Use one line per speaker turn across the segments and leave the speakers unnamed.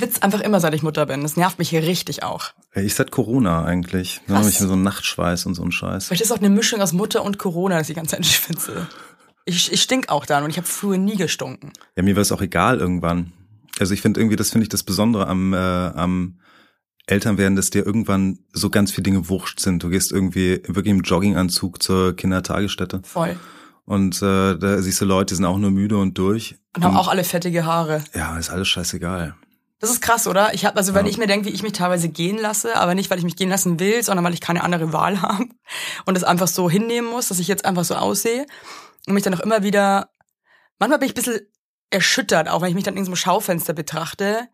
schwitze einfach immer, seit ich Mutter bin. Das nervt mich hier richtig auch.
Ich seit Corona eigentlich. Dann habe ich so einen Nachtschweiß und so einen Scheiß.
Vielleicht ist auch eine Mischung aus Mutter und Corona, dass ich die ganze Zeit schwitze. Ich, ich stink auch dann und ich habe früher nie gestunken.
Ja, mir war es auch egal irgendwann. Also ich finde irgendwie, das finde ich das Besondere am, äh, am Elternwerden, dass dir irgendwann so ganz viele Dinge wurscht sind. Du gehst irgendwie wirklich im Jogginganzug zur Kindertagesstätte.
Voll.
Und äh, da siehst du Leute, die sind auch nur müde und durch.
Und haben auch alle fettige Haare.
Ja, ist alles scheißegal.
Das ist krass, oder? Ich habe also, wenn
Ja.
ich mir denke, wie ich mich teilweise gehen lasse, aber nicht, weil ich mich gehen lassen will, sondern weil ich keine andere Wahl habe und es einfach so hinnehmen muss, dass ich jetzt einfach so aussehe und mich dann auch immer wieder, manchmal bin ich ein bisschen erschüttert, auch wenn ich mich dann in so einem Schaufenster betrachte,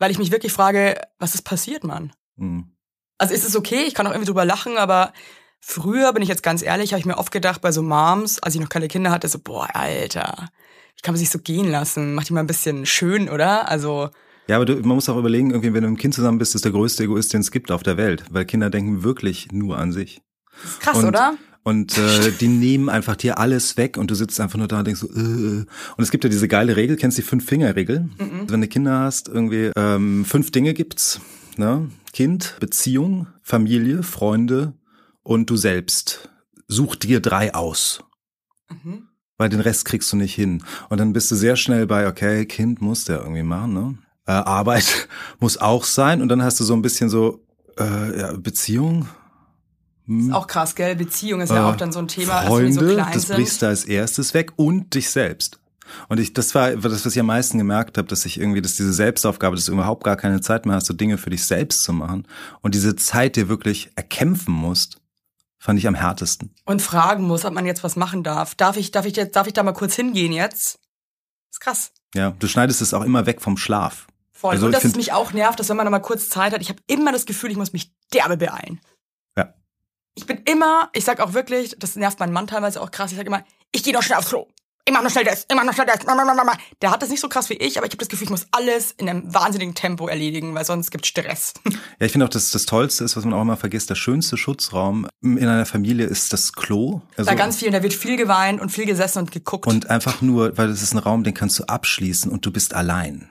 weil ich mich wirklich frage, was ist passiert, Mann?
Hm.
Also ist es okay, ich kann auch irgendwie drüber lachen, aber früher, bin ich jetzt ganz ehrlich, habe ich mir oft gedacht bei so Moms, als ich noch keine Kinder hatte, so, boah, Alter, wie kann man sich so gehen lassen? Mach die mal ein bisschen schön, oder? Also,
Ja, aber du, man muss auch überlegen, irgendwie, wenn du mit dem Kind zusammen bist, ist der größte Egoist, den es gibt auf der Welt. Weil Kinder denken wirklich nur an sich.
das ist krass,
Und-
oder?
Und äh, die nehmen einfach dir alles weg und du sitzt einfach nur da und denkst so, äh. Und es gibt ja diese geile Regel, kennst du die Fünf-Finger-Regel? Wenn du Kinder hast, irgendwie ähm, fünf Dinge gibt's. Ne? Kind, Beziehung, Familie, Freunde und du selbst. Such dir drei aus.
Mhm.
Weil den Rest kriegst du nicht hin. Und dann bist du sehr schnell bei, okay, Kind muss der irgendwie machen, ne? Äh, Arbeit muss auch sein. Und dann hast du so ein bisschen so, äh, ja, Beziehung. Hm.
Ist auch krass, gell? Beziehung ist ja
Äh,
auch dann so ein Thema,
Freunde,
wir so klein
das
sind.
brichst du als erstes weg und dich selbst. Und ich, das war das, was ich am meisten gemerkt habe, dass ich irgendwie, dass diese Selbstaufgabe, dass du überhaupt gar keine Zeit mehr hast, so Dinge für dich selbst zu machen und diese Zeit dir wirklich erkämpfen musst, fand ich am härtesten.
Und fragen muss, ob man jetzt was machen darf. Darf ich, darf ich jetzt, darf ich da mal kurz hingehen jetzt? ist krass.
Ja, du schneidest es auch immer weg vom Schlaf.
Voll.
Also
und dass es mich auch nervt, dass wenn man da mal kurz Zeit hat, ich habe immer das Gefühl, ich muss mich derbe beeilen.
Ja.
Ich bin immer, ich sag auch wirklich, das nervt meinen Mann teilweise auch krass, ich sag immer, ich gehe noch schnell aufs Klo. Ich mach noch schnell das, ich mach noch schnell das. Der hat das nicht so krass wie ich, aber ich habe das Gefühl, ich muss alles in einem wahnsinnigen Tempo erledigen, weil sonst gibt Stress.
Ja, ich finde auch, dass das Tollste ist, was man auch immer vergisst, der schönste Schutzraum in einer Familie ist das Klo. Also,
da ganz viel, da wird viel geweint und viel gesessen und geguckt.
Und einfach nur, weil das ist ein Raum, den kannst du abschließen und du bist allein.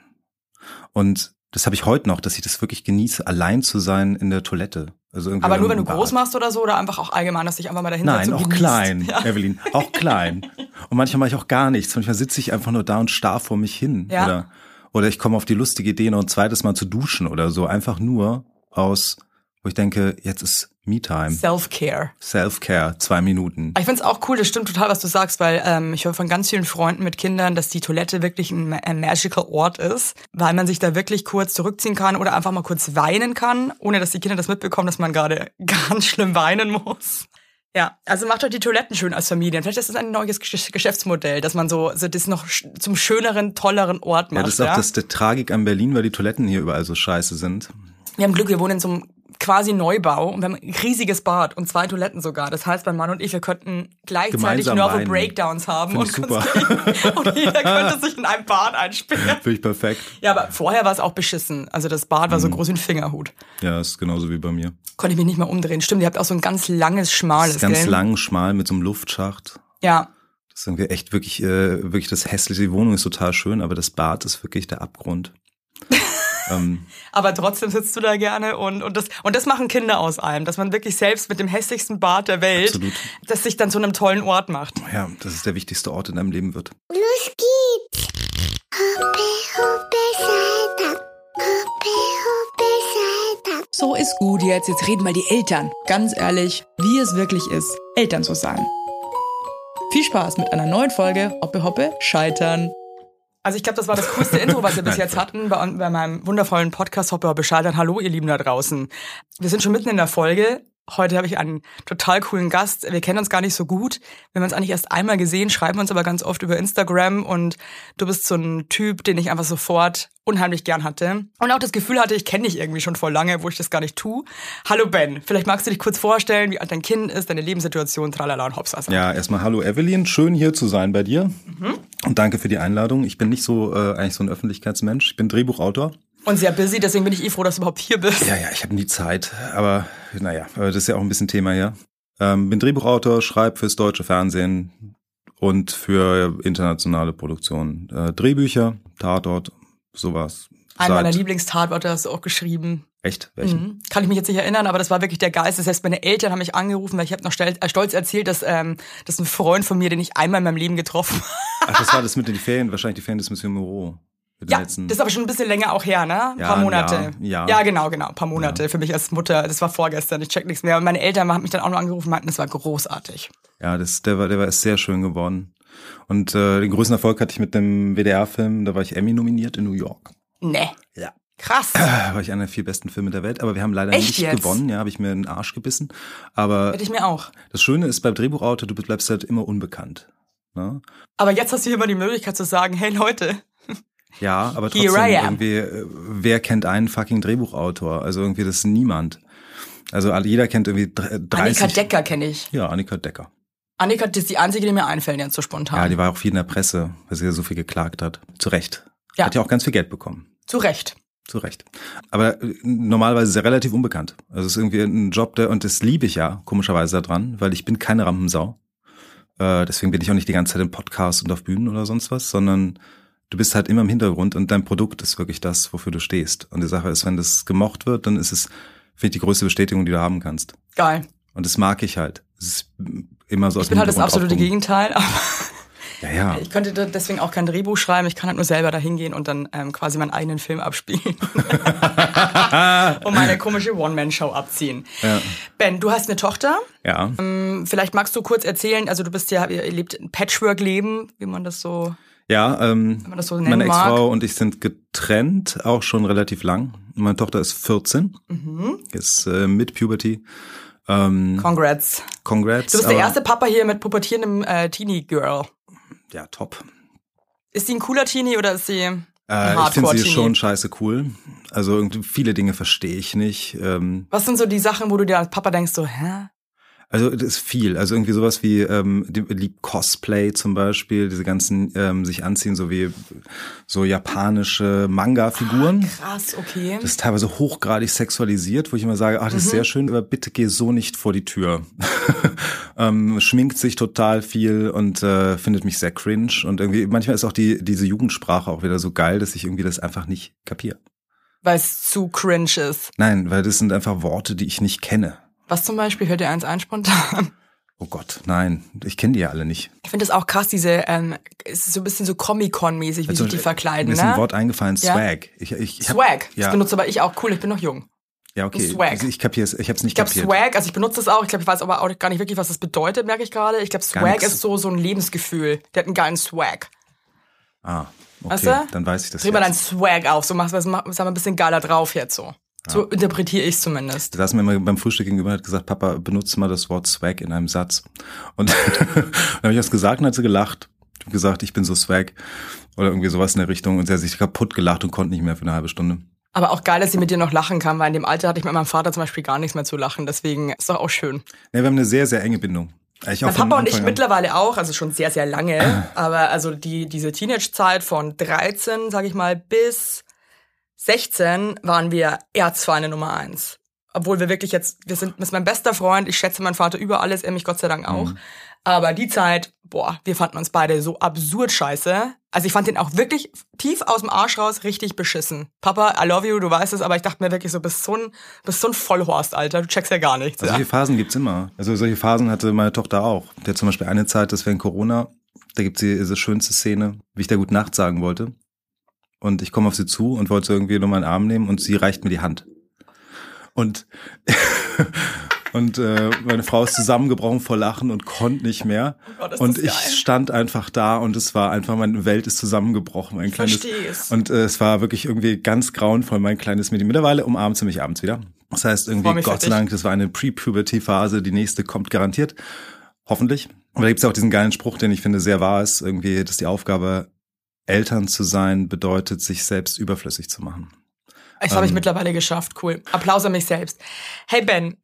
Und das habe ich heute noch, dass ich das wirklich genieße, allein zu sein in der Toilette. Also irgendwie
aber nur wenn du
Bad.
groß machst oder so, oder einfach auch allgemein, dass dich einfach mal dahin
Nein, auch
genießt.
klein,
Ja.
Evelyn, auch klein. Und manchmal mache ich auch gar nichts. Manchmal sitze ich einfach nur da und starr vor mich hin.
Ja.
Oder, oder ich komme auf die lustige Idee, noch ein zweites Mal zu duschen oder so. Einfach nur aus, wo ich denke, jetzt ist Me-Time.
Self-Care.
Self-Care, zwei Minuten.
Ich find's auch cool, das stimmt total, was du sagst, weil ähm, ich höre von ganz vielen Freunden mit Kindern, dass die Toilette wirklich ein, ein magical Ort ist, weil man sich da wirklich kurz zurückziehen kann oder einfach mal kurz weinen kann, ohne dass die Kinder das mitbekommen, dass man gerade ganz schlimm weinen muss. Ja, also macht euch die Toiletten schön als Familien. Vielleicht ist das ein neues Gesch- Geschäftsmodell, dass man so, so das noch zum schöneren, tolleren Ort macht.
Ja, das ist auch das der Tragik an Berlin, weil die Toiletten hier überall so scheiße sind.
Wir haben Glück, wir wohnen in so einem quasi Neubau und wir haben ein riesiges Bad und zwei Toiletten sogar. Das heißt, mein Mann und ich, wir könnten gleichzeitig
Gemeinsam weinen.
Breakdowns haben
Find
und,
super.
und jeder könnte sich in einem Bad einsperren.
Finde ich perfekt.
Ja, aber vorher war es auch beschissen. Also das Bad
Mhm.
war so groß wie ein Fingerhut.
Ja, ist genauso wie bei mir.
Konnte ich mich nicht mal umdrehen. Stimmt, ihr habt auch so ein ganz langes, schmales,
ist ganz
gell?
lang, schmal mit so einem Luftschacht.
Ja.
Das ist irgendwie echt wirklich, äh, wirklich das hässliche. Die Wohnung ist total schön, aber das Bad ist wirklich der Abgrund. ähm,
Aber trotzdem sitzt du da gerne und, und das, und das machen Kinder aus allem, dass man wirklich selbst mit dem hässlichsten Bad der Welt,
Absolut.
das sich dann zu einem tollen Ort macht.
ja, das ist der wichtigste Ort in deinem Leben wird.
Los geht's! Hoppe, hoppe. Hoppe, hoppe.
So ist gut jetzt, jetzt reden mal die Eltern. Ganz ehrlich, wie es wirklich ist, Eltern zu sein. Viel Spaß mit einer neuen Folge Hoppe Hoppe Scheitern. Also ich glaube, das war das coolste Intro, was wir bis jetzt hatten bei, bei meinem wundervollen Podcast Hoppe Hoppe Scheitern. Hallo ihr Lieben da draußen. Wir sind schon mitten in der Folge. Heute habe ich einen total coolen Gast. Wir kennen uns gar nicht so gut. Wir haben uns eigentlich erst einmal gesehen, schreiben uns aber ganz oft über Instagram und du bist so ein Typ, den ich einfach sofort unheimlich gern hatte. Und auch das Gefühl hatte, ich kenne dich irgendwie schon vor lange, wo ich das gar nicht tue. Hallo Ben, vielleicht magst du dich kurz vorstellen, wie alt dein Kind ist, deine Lebenssituation, tralala und hopsasa.
Ja, erstmal hallo Evelyn, schön hier zu sein bei dir.
Mhm.
Und danke für die Einladung. Ich bin nicht so äh, eigentlich so ein Öffentlichkeitsmensch. Ich bin Drehbuchautor.
Und sehr busy, deswegen bin ich eh froh, dass du überhaupt hier bist.
Ja, ja, ich habe nie Zeit, aber naja, das ist ja auch ein bisschen Thema hier. Ähm, bin Drehbuchautor, schreibe fürs deutsche Fernsehen und für internationale Produktionen. Äh, Drehbücher, Tatort, sowas.
Einen meiner Lieblingstatorte hast du auch geschrieben.
Echt? Welchen?
Mhm. Kann ich mich jetzt nicht erinnern, aber das war wirklich der Geist. Das heißt, meine Eltern haben mich angerufen, weil ich habe noch stolz, äh, stolz erzählt, dass ähm, das ein Freund von mir, den ich einmal in meinem Leben getroffen habe.
Ach, das war das mit den Ferien, wahrscheinlich die Ferien des Monsieur Moreau.
Ja,
letzten-
das ist aber schon ein bisschen länger auch her, ne? Ein
Ja,
paar Monate.
ja, ja.
ja genau, genau. Ein paar Monate für mich als Mutter. Das war vorgestern, ich check nichts mehr. Und meine Eltern haben mich dann auch noch angerufen und meinten, das war großartig.
Ja, das, der war, der war sehr schön geworden. Und äh, den größten Erfolg hatte ich mit dem WDR-Film, da war ich Emmy nominiert in New York.
Ne.
Ja.
Krass.
Da war ich einer der vier besten Filme der Welt, aber wir haben leider
Echt
nicht
jetzt?
gewonnen, ja, habe ich mir in den Arsch gebissen. Aber
Hätte ich mir auch.
das Schöne ist beim Drehbuchautor, du bleibst halt immer unbekannt. Ne?
Aber jetzt hast du hier mal die Möglichkeit zu sagen, hey Leute,
Ja, aber trotzdem irgendwie, äh, wer kennt einen fucking Drehbuchautor? Also irgendwie das ist niemand. Also jeder kennt irgendwie dr- 30.
Annika Decker kenne ich.
Ja, Annika Decker.
Annika, das ist die einzige, die mir einfällt jetzt so spontan.
Ja, die war auch viel in der Presse, weil sie ja so viel geklagt hat. Zu Recht.
Ja.
Hat ja auch ganz viel Geld bekommen.
Zu Recht.
Zu Recht. Aber äh, normalerweise ist er relativ unbekannt. Also es ist irgendwie ein Job, der, und das liebe ich ja, komischerweise daran, weil ich bin keine Rampensau. Äh, deswegen bin ich auch nicht die ganze Zeit im Podcast und auf Bühnen oder sonst was, sondern du bist halt immer im Hintergrund und dein Produkt ist wirklich das, wofür du stehst. Und die Sache ist, wenn das gemocht wird, dann ist es, finde ich, die größte Bestätigung, die du haben kannst.
Geil.
Und das mag ich halt. Es ist immer so aus
Ich bin halt das absolute
draufgucken.
Gegenteil. Aber
Ja, ja.
ich könnte deswegen auch kein Drehbuch schreiben. Ich kann halt nur selber da hingehen und dann ähm, quasi meinen eigenen Film abspielen. und meine komische One-Man-Show abziehen.
Ja.
Ben, du hast eine Tochter.
Ja.
Ähm, Vielleicht magst du kurz erzählen, also du bist ja, ihr lebt ein Patchwork-Leben, wie man das so
Ja, ähm,
so
meine. Ex-Frau und ich sind getrennt, auch schon relativ lang. Meine Tochter ist 14,
Mhm.
ist äh, mit Puberty. Ähm,
Congrats.
congrats.
Du bist der erste Papa hier mit pubertierendem äh, Teenie-Girl.
Ja, top.
Ist sie ein cooler Teenie oder ist sie
Äh, ich finde sie
Hardcore-Teenie?
schon scheiße cool. Also irgendwie viele Dinge verstehe ich nicht. Ähm,
Was sind so die Sachen, wo du dir als Papa denkst, so, hä?
Also das ist viel. Also irgendwie sowas wie ähm, die, Cosplay zum Beispiel, diese ganzen ähm, sich anziehen, so wie so japanische Manga-Figuren.
Krass, okay.
Das ist teilweise hochgradig sexualisiert, wo ich immer sage, ach, das
Mhm.
ist sehr schön, aber bitte geh so nicht vor die Tür. ähm, schminkt sich total viel und äh, findet mich sehr cringe. Und irgendwie, manchmal ist auch die, diese Jugendsprache auch wieder so geil, dass ich irgendwie das einfach nicht kapiere.
Weil es zu cringe ist.
Nein, weil das sind einfach Worte, die ich nicht kenne.
Was zum Beispiel, fällt dir eins ein spontan?
Oh Gott, nein, ich kenne die ja alle nicht.
Ich finde das auch krass, diese, ähm, es ist so ein bisschen so Comic-Con-mäßig, wie
Also,
sich die verkleiden,
Mir ist ein
ne?
Wort eingefallen,
Ja.
Swag. Ich, ich, ich hab-
Swag.
Ja,
Das benutze aber ich auch. Cool, ich bin noch jung.
ja, okay.
Swag.
Also Ich kapiere es, ich habe es nicht
Ich glaube,
kapiert.
Swag, also ich benutze das auch. Ich glaube, ich weiß aber auch gar nicht wirklich, was das bedeutet, merke ich gerade. Ich glaube, Swag ist so, so ein Lebensgefühl. Der hat einen geilen Swag.
Ah, okay,
Weißt du?
dann weiß ich das
Dreh mal deinen. Swag auf, so machst du sag mal ein bisschen geiler drauf jetzt so. So interpretiere ich zumindest.
Da saß mir immer beim Frühstück gegenüber und hat gesagt, Papa, benutze mal das Wort Swag in einem Satz. Und dann habe ich das gesagt und hat sie gelacht. Ich habe gesagt, ich bin so Swag. Oder irgendwie sowas in der Richtung. Und sie hat sich kaputt gelacht und konnte nicht mehr für eine halbe Stunde.
Aber auch geil, dass sie mit dir noch lachen kann, weil in dem Alter hatte ich mit meinem Vater zum Beispiel gar nichts mehr zu lachen. Deswegen ist doch auch schön.
Ja, wir haben eine sehr, sehr enge Bindung. Ich
Mein Papa und ich
an.
mittlerweile auch, also schon sehr, sehr lange. aber also die, diese Teenage-Zeit von 13, sage ich mal, bis 16 waren wir Erzfeinde Nummer eins. Obwohl wir wirklich jetzt, wir sind, das ist mein bester Freund, ich schätze meinen Vater über alles, er mich Gott sei Dank auch. Aber die Zeit, boah, wir fanden uns beide so absurd scheiße. Also ich fand den auch wirklich tief aus dem Arsch raus richtig beschissen. Papa, I love you, du weißt es, aber ich dachte mir wirklich so, bist so ein, bist so ein Vollhorst, Alter, du checkst ja gar nichts.
Also
ja.
solche Phasen gibt's immer. Also solche Phasen hatte meine Tochter auch. Der hat zum Beispiel eine Zeit, das während Corona, da gibt's diese schönste Szene, wie ich da gut Nacht sagen wollte. Und ich komme auf sie zu und wollte irgendwie nur meinen Arm nehmen und sie reicht mir die Hand. Und und äh, meine Frau ist zusammengebrochen vor Lachen und konnte nicht mehr.
Oh
und ich
geil.
stand einfach da und es war einfach, meine Welt ist zusammengebrochen. Mein kleines,
versteh's.
Und äh, es war wirklich irgendwie ganz grauenvoll, mein kleines Mädchen. Mittlerweile umarmt sie mich abends wieder. Das heißt irgendwie, Gott sei. Dank, das war eine Pre-Puberty-Phase, die nächste kommt garantiert. Hoffentlich. Aber da gibt's ja auch diesen geilen Spruch, den ich finde sehr wahr ist, irgendwie, dass die Aufgabe, Eltern zu sein, bedeutet, sich selbst überflüssig zu machen.
Das habe ich
Ähm.
mittlerweile geschafft. Cool. Applaus an mich selbst. Hey Ben,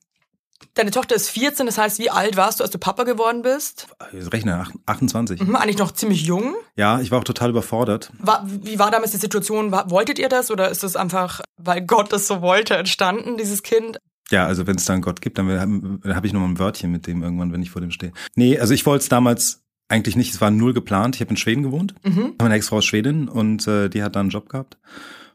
deine Tochter ist 14, das heißt, wie alt warst du, als du Papa geworden bist?
Ich rechne, ach- 28.
Hm, eigentlich noch ziemlich jung.
Ja, ich war auch total überfordert.
War, wie war damals die Situation? Wolltet ihr das oder ist das einfach, weil Gott das so wollte, entstanden, dieses Kind?
Ja, also wenn es da einen Gott gibt, dann habe hab ich noch mal ein Wörtchen mit dem irgendwann, wenn ich vor dem stehe. Nee, also ich wollte es damals eigentlich nicht, es war null geplant. Ich habe in Schweden gewohnt.
Mhm.
Meine Ex-Frau ist Schwedin und äh, die hat da einen Job gehabt.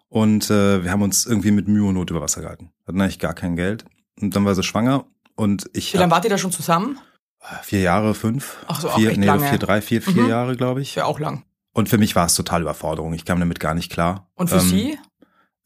Und äh, wir haben uns irgendwie mit Mühe und Not über Wasser gehalten. Hatten eigentlich gar kein Geld. Und dann war sie schwanger und ich.
Wie lange wart ihr da schon zusammen?
Vier Jahre, fünf.
Ach so, auch
vier,
echt
nee,
lange.
vier, drei, vier, vier
Mhm.
Jahre, glaube ich.
Ja, auch lang.
Und für mich war es total Überforderung. Ich kam damit gar nicht klar.
Und für
Ähm,
sie?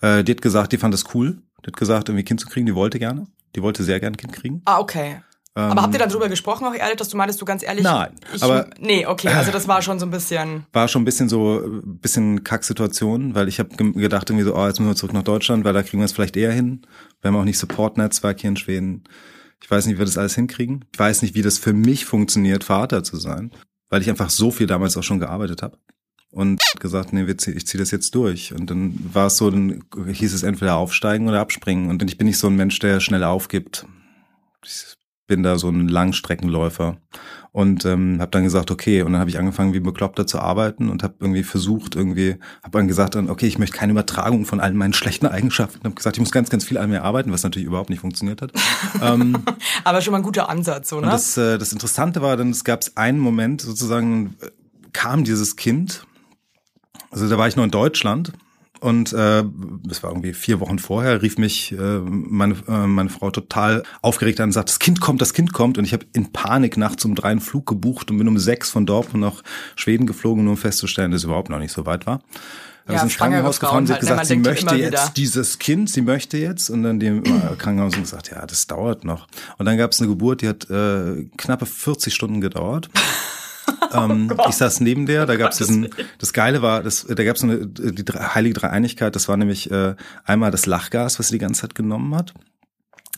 Äh, die hat gesagt, die fand das cool. Die hat gesagt, irgendwie Kind zu kriegen, die wollte gerne. Die wollte sehr gern ein Kind kriegen.
Ah, okay.
Ähm,
Aber habt ihr dann drüber gesprochen, auch ehrlich, dass du meintest, du ganz ehrlich?
Nein,
Ich,
aber-
nee, okay, also das war schon so ein bisschen.
war schon ein bisschen so, ein bisschen Kacksituation, weil ich habe gedacht irgendwie so, oh, jetzt müssen wir zurück nach Deutschland, weil da kriegen wir es vielleicht eher hin. Wir haben auch nicht Support-Netzwerk hier in Schweden. Ich weiß nicht, wie wir das alles hinkriegen. Ich weiß nicht, wie das für mich funktioniert, Vater zu sein, weil ich einfach so viel damals auch schon gearbeitet habe. Und gesagt, nee, ich ziehe das jetzt durch. Und dann war es so, dann hieß es entweder aufsteigen oder abspringen. Und ich bin nicht so ein Mensch, der schnell aufgibt. Ich bin da so ein Langstreckenläufer und ähm, habe dann gesagt, okay, und dann habe ich angefangen wie Bekloppter zu arbeiten und habe irgendwie versucht, irgendwie, habe dann gesagt, okay, ich möchte keine Übertragung von allen meinen schlechten Eigenschaften. Habe gesagt, ich muss ganz, ganz viel an mir arbeiten, was natürlich überhaupt nicht funktioniert hat. ähm,
Aber schon mal ein guter Ansatz, so, ne?
und das, äh, das Interessante war, dann es gab einen Moment, sozusagen äh, kam dieses Kind, also da war ich noch in Deutschland und äh, das war irgendwie vier Wochen vorher, rief mich äh, meine, äh, meine Frau total aufgeregt an und sagt, das Kind kommt, das Kind kommt. Und ich habe in Panik nachts um drei einen Flug gebucht und bin um sechs von Dortmund nach Schweden geflogen, nur um festzustellen, dass es überhaupt noch nicht so weit war. Habe
Ja,
ich ins Krankenhaus gefahren, sie hat
halt, ne?
gesagt, sie möchte jetzt
wieder.
dieses Kind, sie möchte jetzt. Und dann dem äh, Krankenhaus hat gesagt, ja, das dauert noch. Und dann gab es eine Geburt, die hat äh, knappe 40 Stunden gedauert. ähm, ich saß neben der, da gab es diesen, das Geile war, das, da gab es eine die heilige Dreieinigkeit, das war nämlich äh, einmal das Lachgas, was sie die ganze Zeit genommen hat,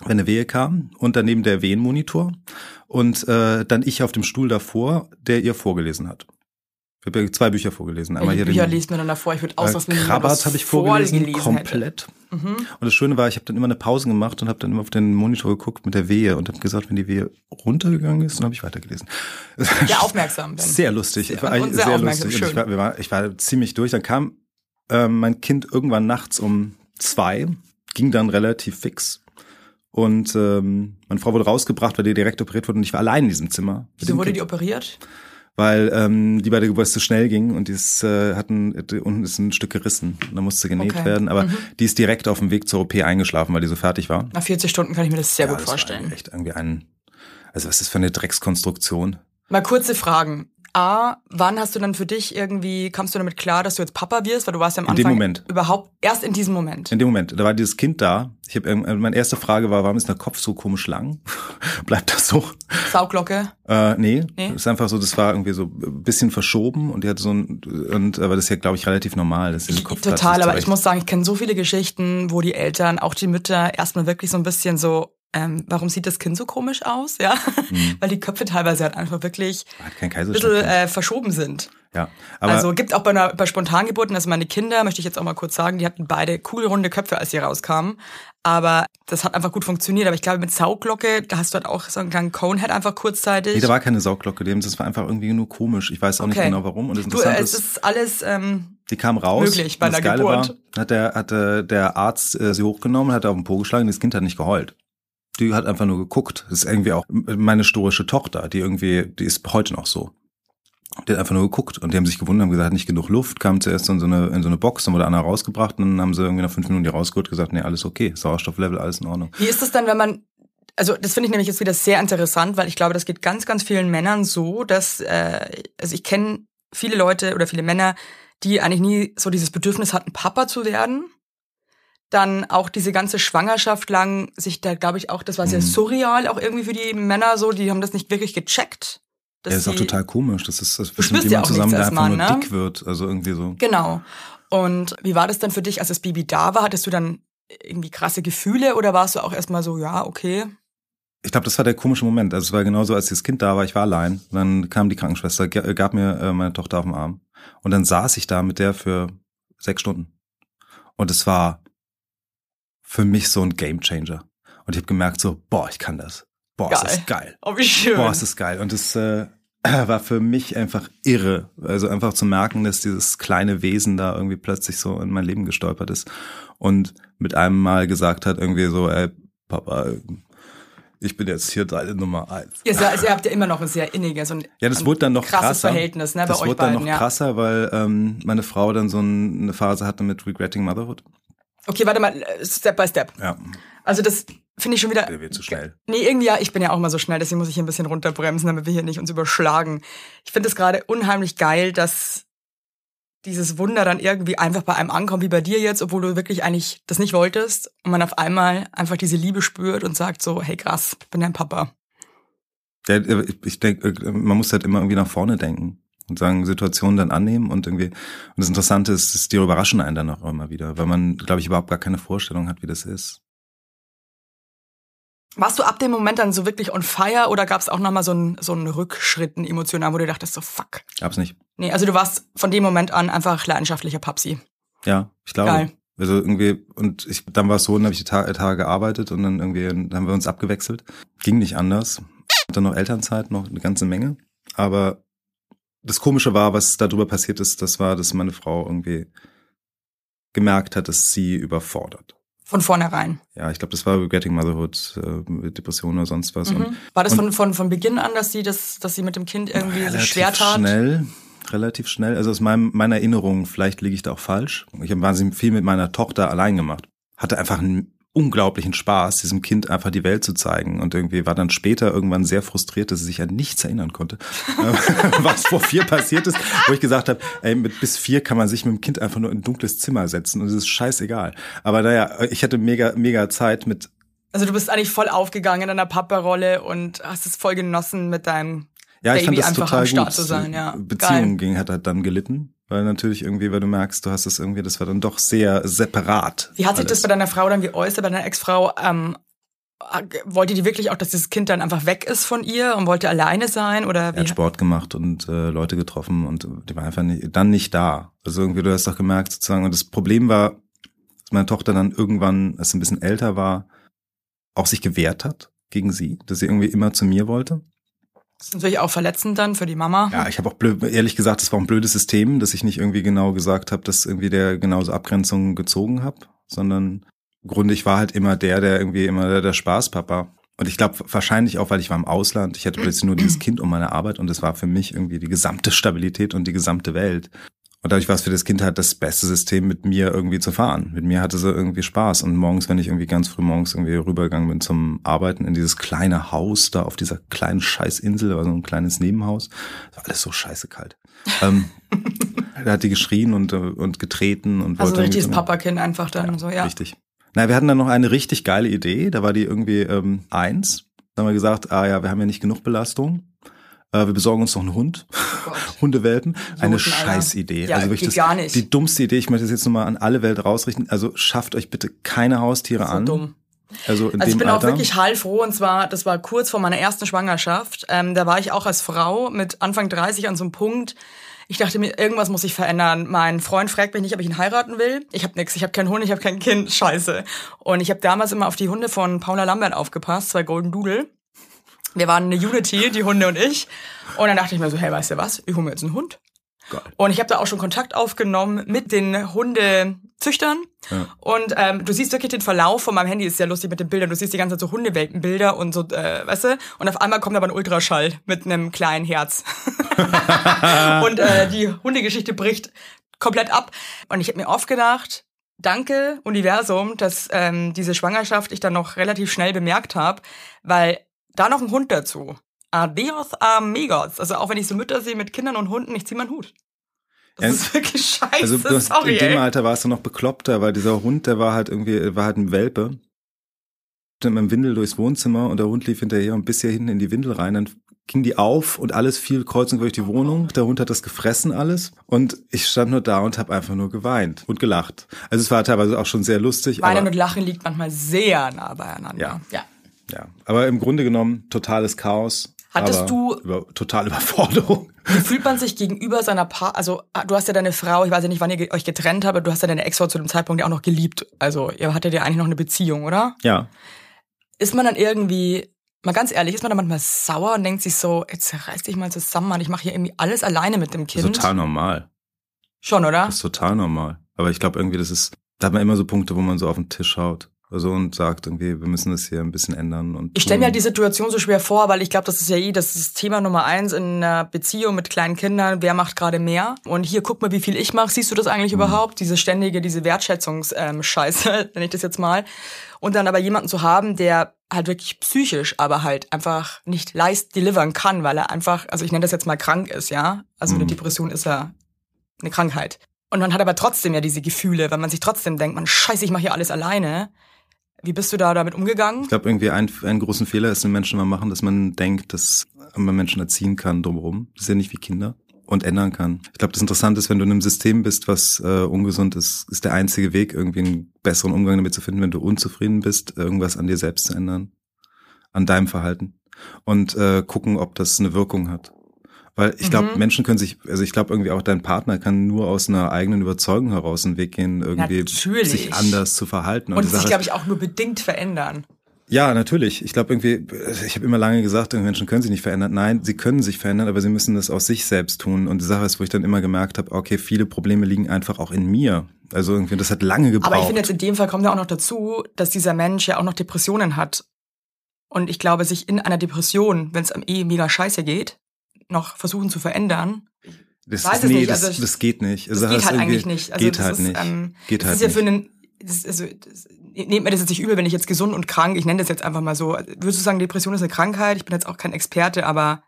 wenn eine Wehe kam, und daneben der Wehenmonitor und äh, dann ich auf dem Stuhl davor, der ihr vorgelesen hat. Ich habe ja zwei Bücher vorgelesen. Einmal hier
Bücher
den,
liest man dann davor? Ich würde
äh,
ausrasten, was
Krabbert habe ich vorgelesen, komplett. Und das Schöne war, ich habe dann immer eine Pause gemacht und habe dann immer auf den Monitor geguckt mit der Wehe und habe gesagt, wenn die Wehe runtergegangen ist, dann habe ich weitergelesen.
Ja, aufmerksam. Ben.
Sehr lustig.
Sehr-
war
und sehr
sehr, lustig. Ich, war, wir war, ich war ziemlich durch. Dann kam ähm, mein Kind irgendwann nachts um zwei, ging dann relativ fix. Und ähm, meine Frau wurde rausgebracht, weil die direkt operiert wurde und ich war allein in diesem Zimmer.
Wieso wurde
Kind
die operiert?
Weil ähm, die bei der Geburt zu schnell ging und die ist, äh, hatten unten ist ein Stück gerissen und da musste genäht
Okay.
werden. Aber
Mhm.
die ist direkt auf dem Weg zur OP eingeschlafen, weil die so fertig war.
Nach 40 Stunden kann ich mir das sehr
Ja,
gut
das
vorstellen.
Echt irgendwie ein, also was ist das für eine Dreckskonstruktion?
Mal kurze Fragen. A, wann hast du dann für dich irgendwie, kamst du damit klar, dass du jetzt Papa wirst? Weil du warst ja am
In
Anfang
dem Moment.
überhaupt erst in diesem Moment.
In dem Moment, da war dieses Kind da. Ich hab, ähm, meine erste Frage war, warum ist der Kopf so komisch lang? Bleibt das so?
Sauglocke.
Äh, nee,
Nee?
ist einfach so, das war irgendwie so ein bisschen verschoben und die hat so ein, und, aber das ist ja, glaube ich, relativ normal. Dass diese Kopfplatte
Total, aber ich muss sagen, ich kenne so viele Geschichten, wo die Eltern, auch die Mütter, erstmal wirklich so ein bisschen so, ähm, warum sieht das Kind so komisch aus? Ja,
Mhm.
weil die Köpfe teilweise halt einfach wirklich ein bisschen äh, verschoben sind.
ja, aber
also gibt auch bei, einer, bei Spontangeburten, also meine Kinder, möchte ich jetzt auch mal kurz sagen, die hatten beide cool runde Köpfe, als sie rauskamen. Aber das hat einfach gut funktioniert. Aber ich glaube, mit Sauglocke, da hast du halt auch so einen kleinen Conehead einfach kurzzeitig.
Nee, da war keine Sauglocke, dem das war einfach irgendwie nur komisch. Ich weiß auch nicht
Okay.
genau warum. Und das
du, es
ist,
alles, ähm,
die kam raus.
möglich bei einer Geburt.
War, hat der, hat der, der Arzt äh, sie hochgenommen, hat auf den Po geschlagen, das Kind hat nicht geheult. Die hat einfach nur geguckt. Das ist irgendwie auch meine stoische Tochter, die irgendwie, die ist heute noch so. Die hat einfach nur geguckt und die haben sich gewundert, haben gesagt, hat nicht genug Luft, kam zuerst in so eine, in so eine Box, dann wurde einer rausgebracht und dann haben sie irgendwie nach fünf Minuten die rausgeholt, gesagt, nee, alles okay, Sauerstofflevel, alles in Ordnung.
Wie ist es dann, wenn man, also das finde ich nämlich jetzt wieder sehr interessant, weil ich glaube, das geht ganz, ganz vielen Männern so, dass, äh, also ich kenne viele Leute oder viele Männer, die eigentlich nie so dieses Bedürfnis hatten, Papa zu werden. Dann auch diese ganze Schwangerschaft lang sich da, glaube ich, auch, das war sehr
Mhm.
surreal, auch irgendwie für die Männer so, die haben das nicht wirklich gecheckt. dass
Ja, ist auch total komisch. Das ist, das ist
spürst
mit
ja
zusammen, der einfach
erstmal,
nur
ne?
dick wird. Also irgendwie so.
Genau. Und wie war das dann für dich, als das Baby da war? Hattest du dann irgendwie krasse Gefühle oder warst du auch erstmal so, ja, okay?
Ich glaube, das war der komische Moment. Also es war genauso, als das Kind da war, ich war allein. Dann kam die Krankenschwester, gab mir äh, meine Tochter auf den Arm. Und dann saß ich da mit der für sechs Stunden. Und es war für mich so ein Gamechanger. Und ich habe gemerkt so, boah, ich kann das. Boah, ist das geil.
Oh, wie schön.
Boah, ist das geil. Und es äh, war für mich einfach irre. Also einfach zu merken, dass dieses kleine Wesen da irgendwie plötzlich so in mein Leben gestolpert ist und mit einem Mal gesagt hat, irgendwie so, ey, Papa, ich bin jetzt hier deine Nummer eins.
Ihr, also ihr habt ja immer noch ein sehr inniges und
Ja, das
ein
wurde dann noch
krasses
krasser.
Verhältnis, ne,
das
bei euch
wurde dann
beiden,
noch
ja.
krasser, weil ähm, meine Frau dann so ein, eine Phase hatte mit Regretting Motherhood.
Okay, warte mal, äh, Step by Step.
Ja,
Also das finde ich schon wieder.
der wird zu schnell.
Nee, irgendwie ja, ich bin ja auch mal so schnell, deswegen muss ich hier ein bisschen runterbremsen, damit wir hier nicht uns überschlagen. Ich finde es gerade unheimlich geil, dass dieses Wunder dann irgendwie einfach bei einem ankommt, wie bei dir jetzt, obwohl du wirklich eigentlich das nicht wolltest und man auf einmal einfach diese Liebe spürt und sagt so, hey krass, ich bin dein Papa.
Ja, ich- ich denke, man muss halt immer irgendwie nach vorne denken und sagen, Situationen dann annehmen und irgendwie. Und das Interessante ist, dass die überraschen einen dann auch immer wieder, weil man, glaube ich, überhaupt gar keine Vorstellung hat, wie das ist.
Warst du ab dem Moment dann so wirklich on fire oder gab es auch nochmal so einen, so einen Rückschritt, einen emotional, wo du dachtest so, fuck.
Gab's nicht.
Nee, also du warst von dem Moment an einfach leidenschaftlicher Papsi.
Ja, ich glaube.
Geil.
Also irgendwie, und ich, dann war es so, dann habe ich die Ta Tage gearbeitet und dann irgendwie dann haben wir uns abgewechselt. Ging nicht anders. Dann noch Elternzeit, noch eine ganze Menge. Aber das Komische war, was darüber passiert ist, das war, dass meine Frau irgendwie gemerkt hat, dass sie überfordert.
Von vornherein.
Ja, ich glaube, das war Regretting Motherhood, äh, Depression oder sonst was. Und
Mhm. War das
und-
von, von, von Beginn an, dass sie das, dass sie mit dem Kind irgendwie sich
relativ
schwer tat?
schnell, relativ schnell. Also aus meinem, meiner Erinnerung, vielleicht liege ich da auch falsch. Ich habe wahnsinnig viel mit meiner Tochter allein gemacht. Hatte einfach einen unglaublichen Spaß, diesem Kind einfach die Welt zu zeigen. Und irgendwie war dann später irgendwann sehr frustriert, dass sie sich an nichts erinnern konnte, was vor vier passiert ist, wo ich gesagt habe, ey, mit bis vier kann man sich mit dem Kind einfach nur in ein dunkles Zimmer setzen und es ist scheißegal. Aber naja, ich hatte mega, mega Zeit mit
Also du bist eigentlich voll aufgegangen in deiner Papa-Rolle und hast es voll genossen mit deinem
Ja, ich
Baby
fand das
einfach
total
am Start
gut.
zu sein. Ja,
Beziehung
Geil.
ging, hat halt dann gelitten, weil natürlich irgendwie, weil du merkst, du hast es irgendwie, das war dann doch sehr separat.
Wie hat sich
alles.
das bei deiner Frau dann geäußert, bei deiner Ex-Frau? Ähm, wollte die wirklich auch, dass das Kind dann einfach weg ist von ihr und wollte alleine sein? Oder
Er
wie?
hat Sport gemacht und äh, Leute getroffen und die war einfach nicht, dann nicht da. Also irgendwie, du hast doch gemerkt sozusagen, und das Problem war, dass meine Tochter dann irgendwann, als sie ein bisschen älter war, auch sich gewehrt hat gegen sie, dass sie irgendwie immer zu mir wollte.
Das ist natürlich auch verletzend dann für die Mama.
Ja, ich habe auch blöd, ehrlich gesagt, das war ein blödes System, dass ich nicht irgendwie genau gesagt habe, dass irgendwie der genauso Abgrenzungen gezogen habe, sondern ich war halt immer der, der irgendwie immer der, der Spaßpapa. Und ich glaube wahrscheinlich auch, weil ich war im Ausland, ich hatte plötzlich nur dieses Kind um meine Arbeit und es war für mich irgendwie die gesamte Stabilität und die gesamte Welt. Und dadurch war es für das Kind halt das beste System, mit mir irgendwie zu fahren. Mit mir hatte sie irgendwie Spaß. Und morgens, wenn ich irgendwie ganz früh morgens irgendwie rübergegangen bin zum Arbeiten in dieses kleine Haus da auf dieser kleinen Scheißinsel, da war so ein kleines Nebenhaus, war alles so scheiße kalt. ähm, da hat die geschrien und, und getreten und
also
wollte
so ein richtiges
irgendwie-
Papakind einfach dann so, ja.
Richtig. Na, wir hatten dann noch eine richtig geile Idee. Da war die irgendwie ähm, eins. Da haben wir gesagt, ah ja, wir haben ja nicht genug Belastung. Äh, wir besorgen uns noch einen Hund.
Gott.
Hundewelpen. Eine
Idioten, Alter.
Scheißidee.
Ja,
also wirklich das,
gar nicht.
die dummste Idee. Ich möchte das jetzt nochmal an alle Welt rausrichten. Also schafft euch bitte keine Haustiere
So
an.
dumm.
Also in
Also ich bin
Alter.
auch wirklich heilfroh und zwar, das war kurz vor meiner ersten Schwangerschaft. Ähm, da war ich auch als Frau mit Anfang 30 an so einem Punkt. Ich dachte mir, irgendwas muss sich verändern. Mein Freund fragt mich nicht, ob ich ihn heiraten will. Ich habe nichts, ich habe keinen Hund, ich habe kein Kind. Scheiße. Und ich habe damals immer auf die Hunde von Paula Lambert aufgepasst, zwei Golden Doodle. Wir waren eine Unity, die Hunde und ich. Und dann dachte ich mir so, hey, weißt du was? Ich hole mir jetzt einen Hund.
Geil.
Und ich habe da auch schon Kontakt aufgenommen mit den Hundezüchtern.
Ja.
Und ähm, du siehst wirklich den Verlauf von meinem Handy, ist sehr lustig mit den Bildern. Du siehst die ganze Zeit so Hundewelpenbilder und so, äh, weißt du? Und auf einmal kommt aber ein Ultraschall mit einem kleinen Herz. und äh, die Hundegeschichte bricht komplett ab. Und ich habe mir oft gedacht, danke Universum, dass ähm, diese Schwangerschaft ich dann noch relativ schnell bemerkt habe, weil da noch ein Hund dazu. Adios amigos. Also auch wenn ich so Mütter sehe mit Kindern und Hunden, ich zieh meinen Hut. Das
Ja,
ist wirklich scheiße,
Also du hast,
sorry.
in dem
ey.
Alter warst du noch bekloppter, weil dieser Hund, der war halt irgendwie, war halt ein Welpe. Mit dem Windel durchs Wohnzimmer und der Hund lief hinterher und bis hier hinten in die Windel rein. Dann ging die auf und alles fiel kreuz und durch die Wohnung. Der Hund hat das gefressen alles und ich stand nur da und habe einfach nur geweint und gelacht. Also es war teilweise auch schon sehr lustig.
Weinen und Lachen liegt manchmal sehr nah beieinander.
Ja.
ja.
Ja, aber im Grunde genommen totales Chaos.
Hattest du-
über, total Überforderung?
Wie fühlt man sich gegenüber seiner Paar, also ah, du hast ja deine Frau, ich weiß ja nicht, wann ihr euch getrennt habt, aber du hast ja deine Ex-Frau zu dem Zeitpunkt ja auch noch geliebt. Also ihr hattet ja eigentlich noch eine Beziehung, oder?
Ja,
Ist man dann irgendwie, mal ganz ehrlich, ist man dann manchmal sauer und denkt sich so, jetzt reiß dich mal zusammen, Mann, ich mache hier irgendwie alles alleine mit dem
das ist
Kind.
total normal.
Schon, oder?
Das ist total normal. Aber ich glaube irgendwie, das ist, da hat man immer so Punkte, wo man so auf den Tisch schaut. Und sagt irgendwie, wir müssen das hier ein bisschen ändern. Und
Ich stelle mir halt die Situation so schwer vor, weil ich glaube, das ist ja eh das, ist das Thema Nummer eins in einer Beziehung mit kleinen Kindern. Wer macht gerade mehr? Und hier, guck mal, wie viel ich mache. Siehst du das eigentlich
Mhm.
überhaupt? Diese ständige, diese Wertschätzungsscheiße, ähm, nenne ich das jetzt mal. Und dann aber jemanden zu haben, der halt wirklich psychisch, aber halt einfach nicht leist delivern kann, weil er einfach, also ich nenne das jetzt mal krank ist, ja. Also eine
Mhm.
Depression ist ja eine Krankheit. Und man hat aber trotzdem ja diese Gefühle, weil man sich trotzdem denkt, man scheiße, ich mache hier alles alleine. Wie bist du da damit umgegangen?
Ich glaube, irgendwie ein, einen großen Fehler ist, den Menschen immer machen, dass man denkt, dass man Menschen erziehen kann drumherum. Das ist ja nicht wie Kinder und ändern kann. Ich glaube, das Interessante ist, wenn du in einem System bist, was äh, ungesund ist, ist der einzige Weg, irgendwie einen besseren Umgang damit zu finden, wenn du unzufrieden bist, irgendwas an dir selbst zu ändern, an deinem Verhalten und äh, gucken, ob das eine Wirkung hat. Weil ich glaube,
Mhm.
Menschen können sich, also ich glaube irgendwie auch dein Partner kann nur aus einer eigenen Überzeugung heraus einen Weg gehen, irgendwie
Natürlich.
sich anders zu verhalten.
Und
die
sich, glaube ich, auch nur bedingt verändern.
ja, natürlich. Ich glaube irgendwie, ich habe immer lange gesagt, Menschen können sich nicht verändern. Nein, sie können sich verändern, aber sie müssen das aus sich selbst tun. Und die Sache ist, wo ich dann immer gemerkt habe, okay, viele Probleme liegen einfach auch in mir. Also irgendwie, das hat lange gebraucht.
Aber ich finde jetzt in dem Fall kommt ja auch noch dazu, dass dieser Mensch ja auch noch Depressionen hat. Und ich glaube, sich in einer Depression, wenn es am eh mega scheiße geht, noch versuchen zu verändern,
das
weiß
ist, nee,
nicht.
das,
Also
das geht nicht.
das
Also
geht halt eigentlich nicht. Also
geht
das
halt
ist,
nicht.
Ähm,
geht
das
halt
ist ja
nicht.
für einen, das also, das, nehmt mir das jetzt nicht übel, wenn ich jetzt gesund und krank, ich nenne das jetzt einfach mal so. Würdest du sagen, Depression ist eine Krankheit? Ich bin jetzt auch kein Experte, aber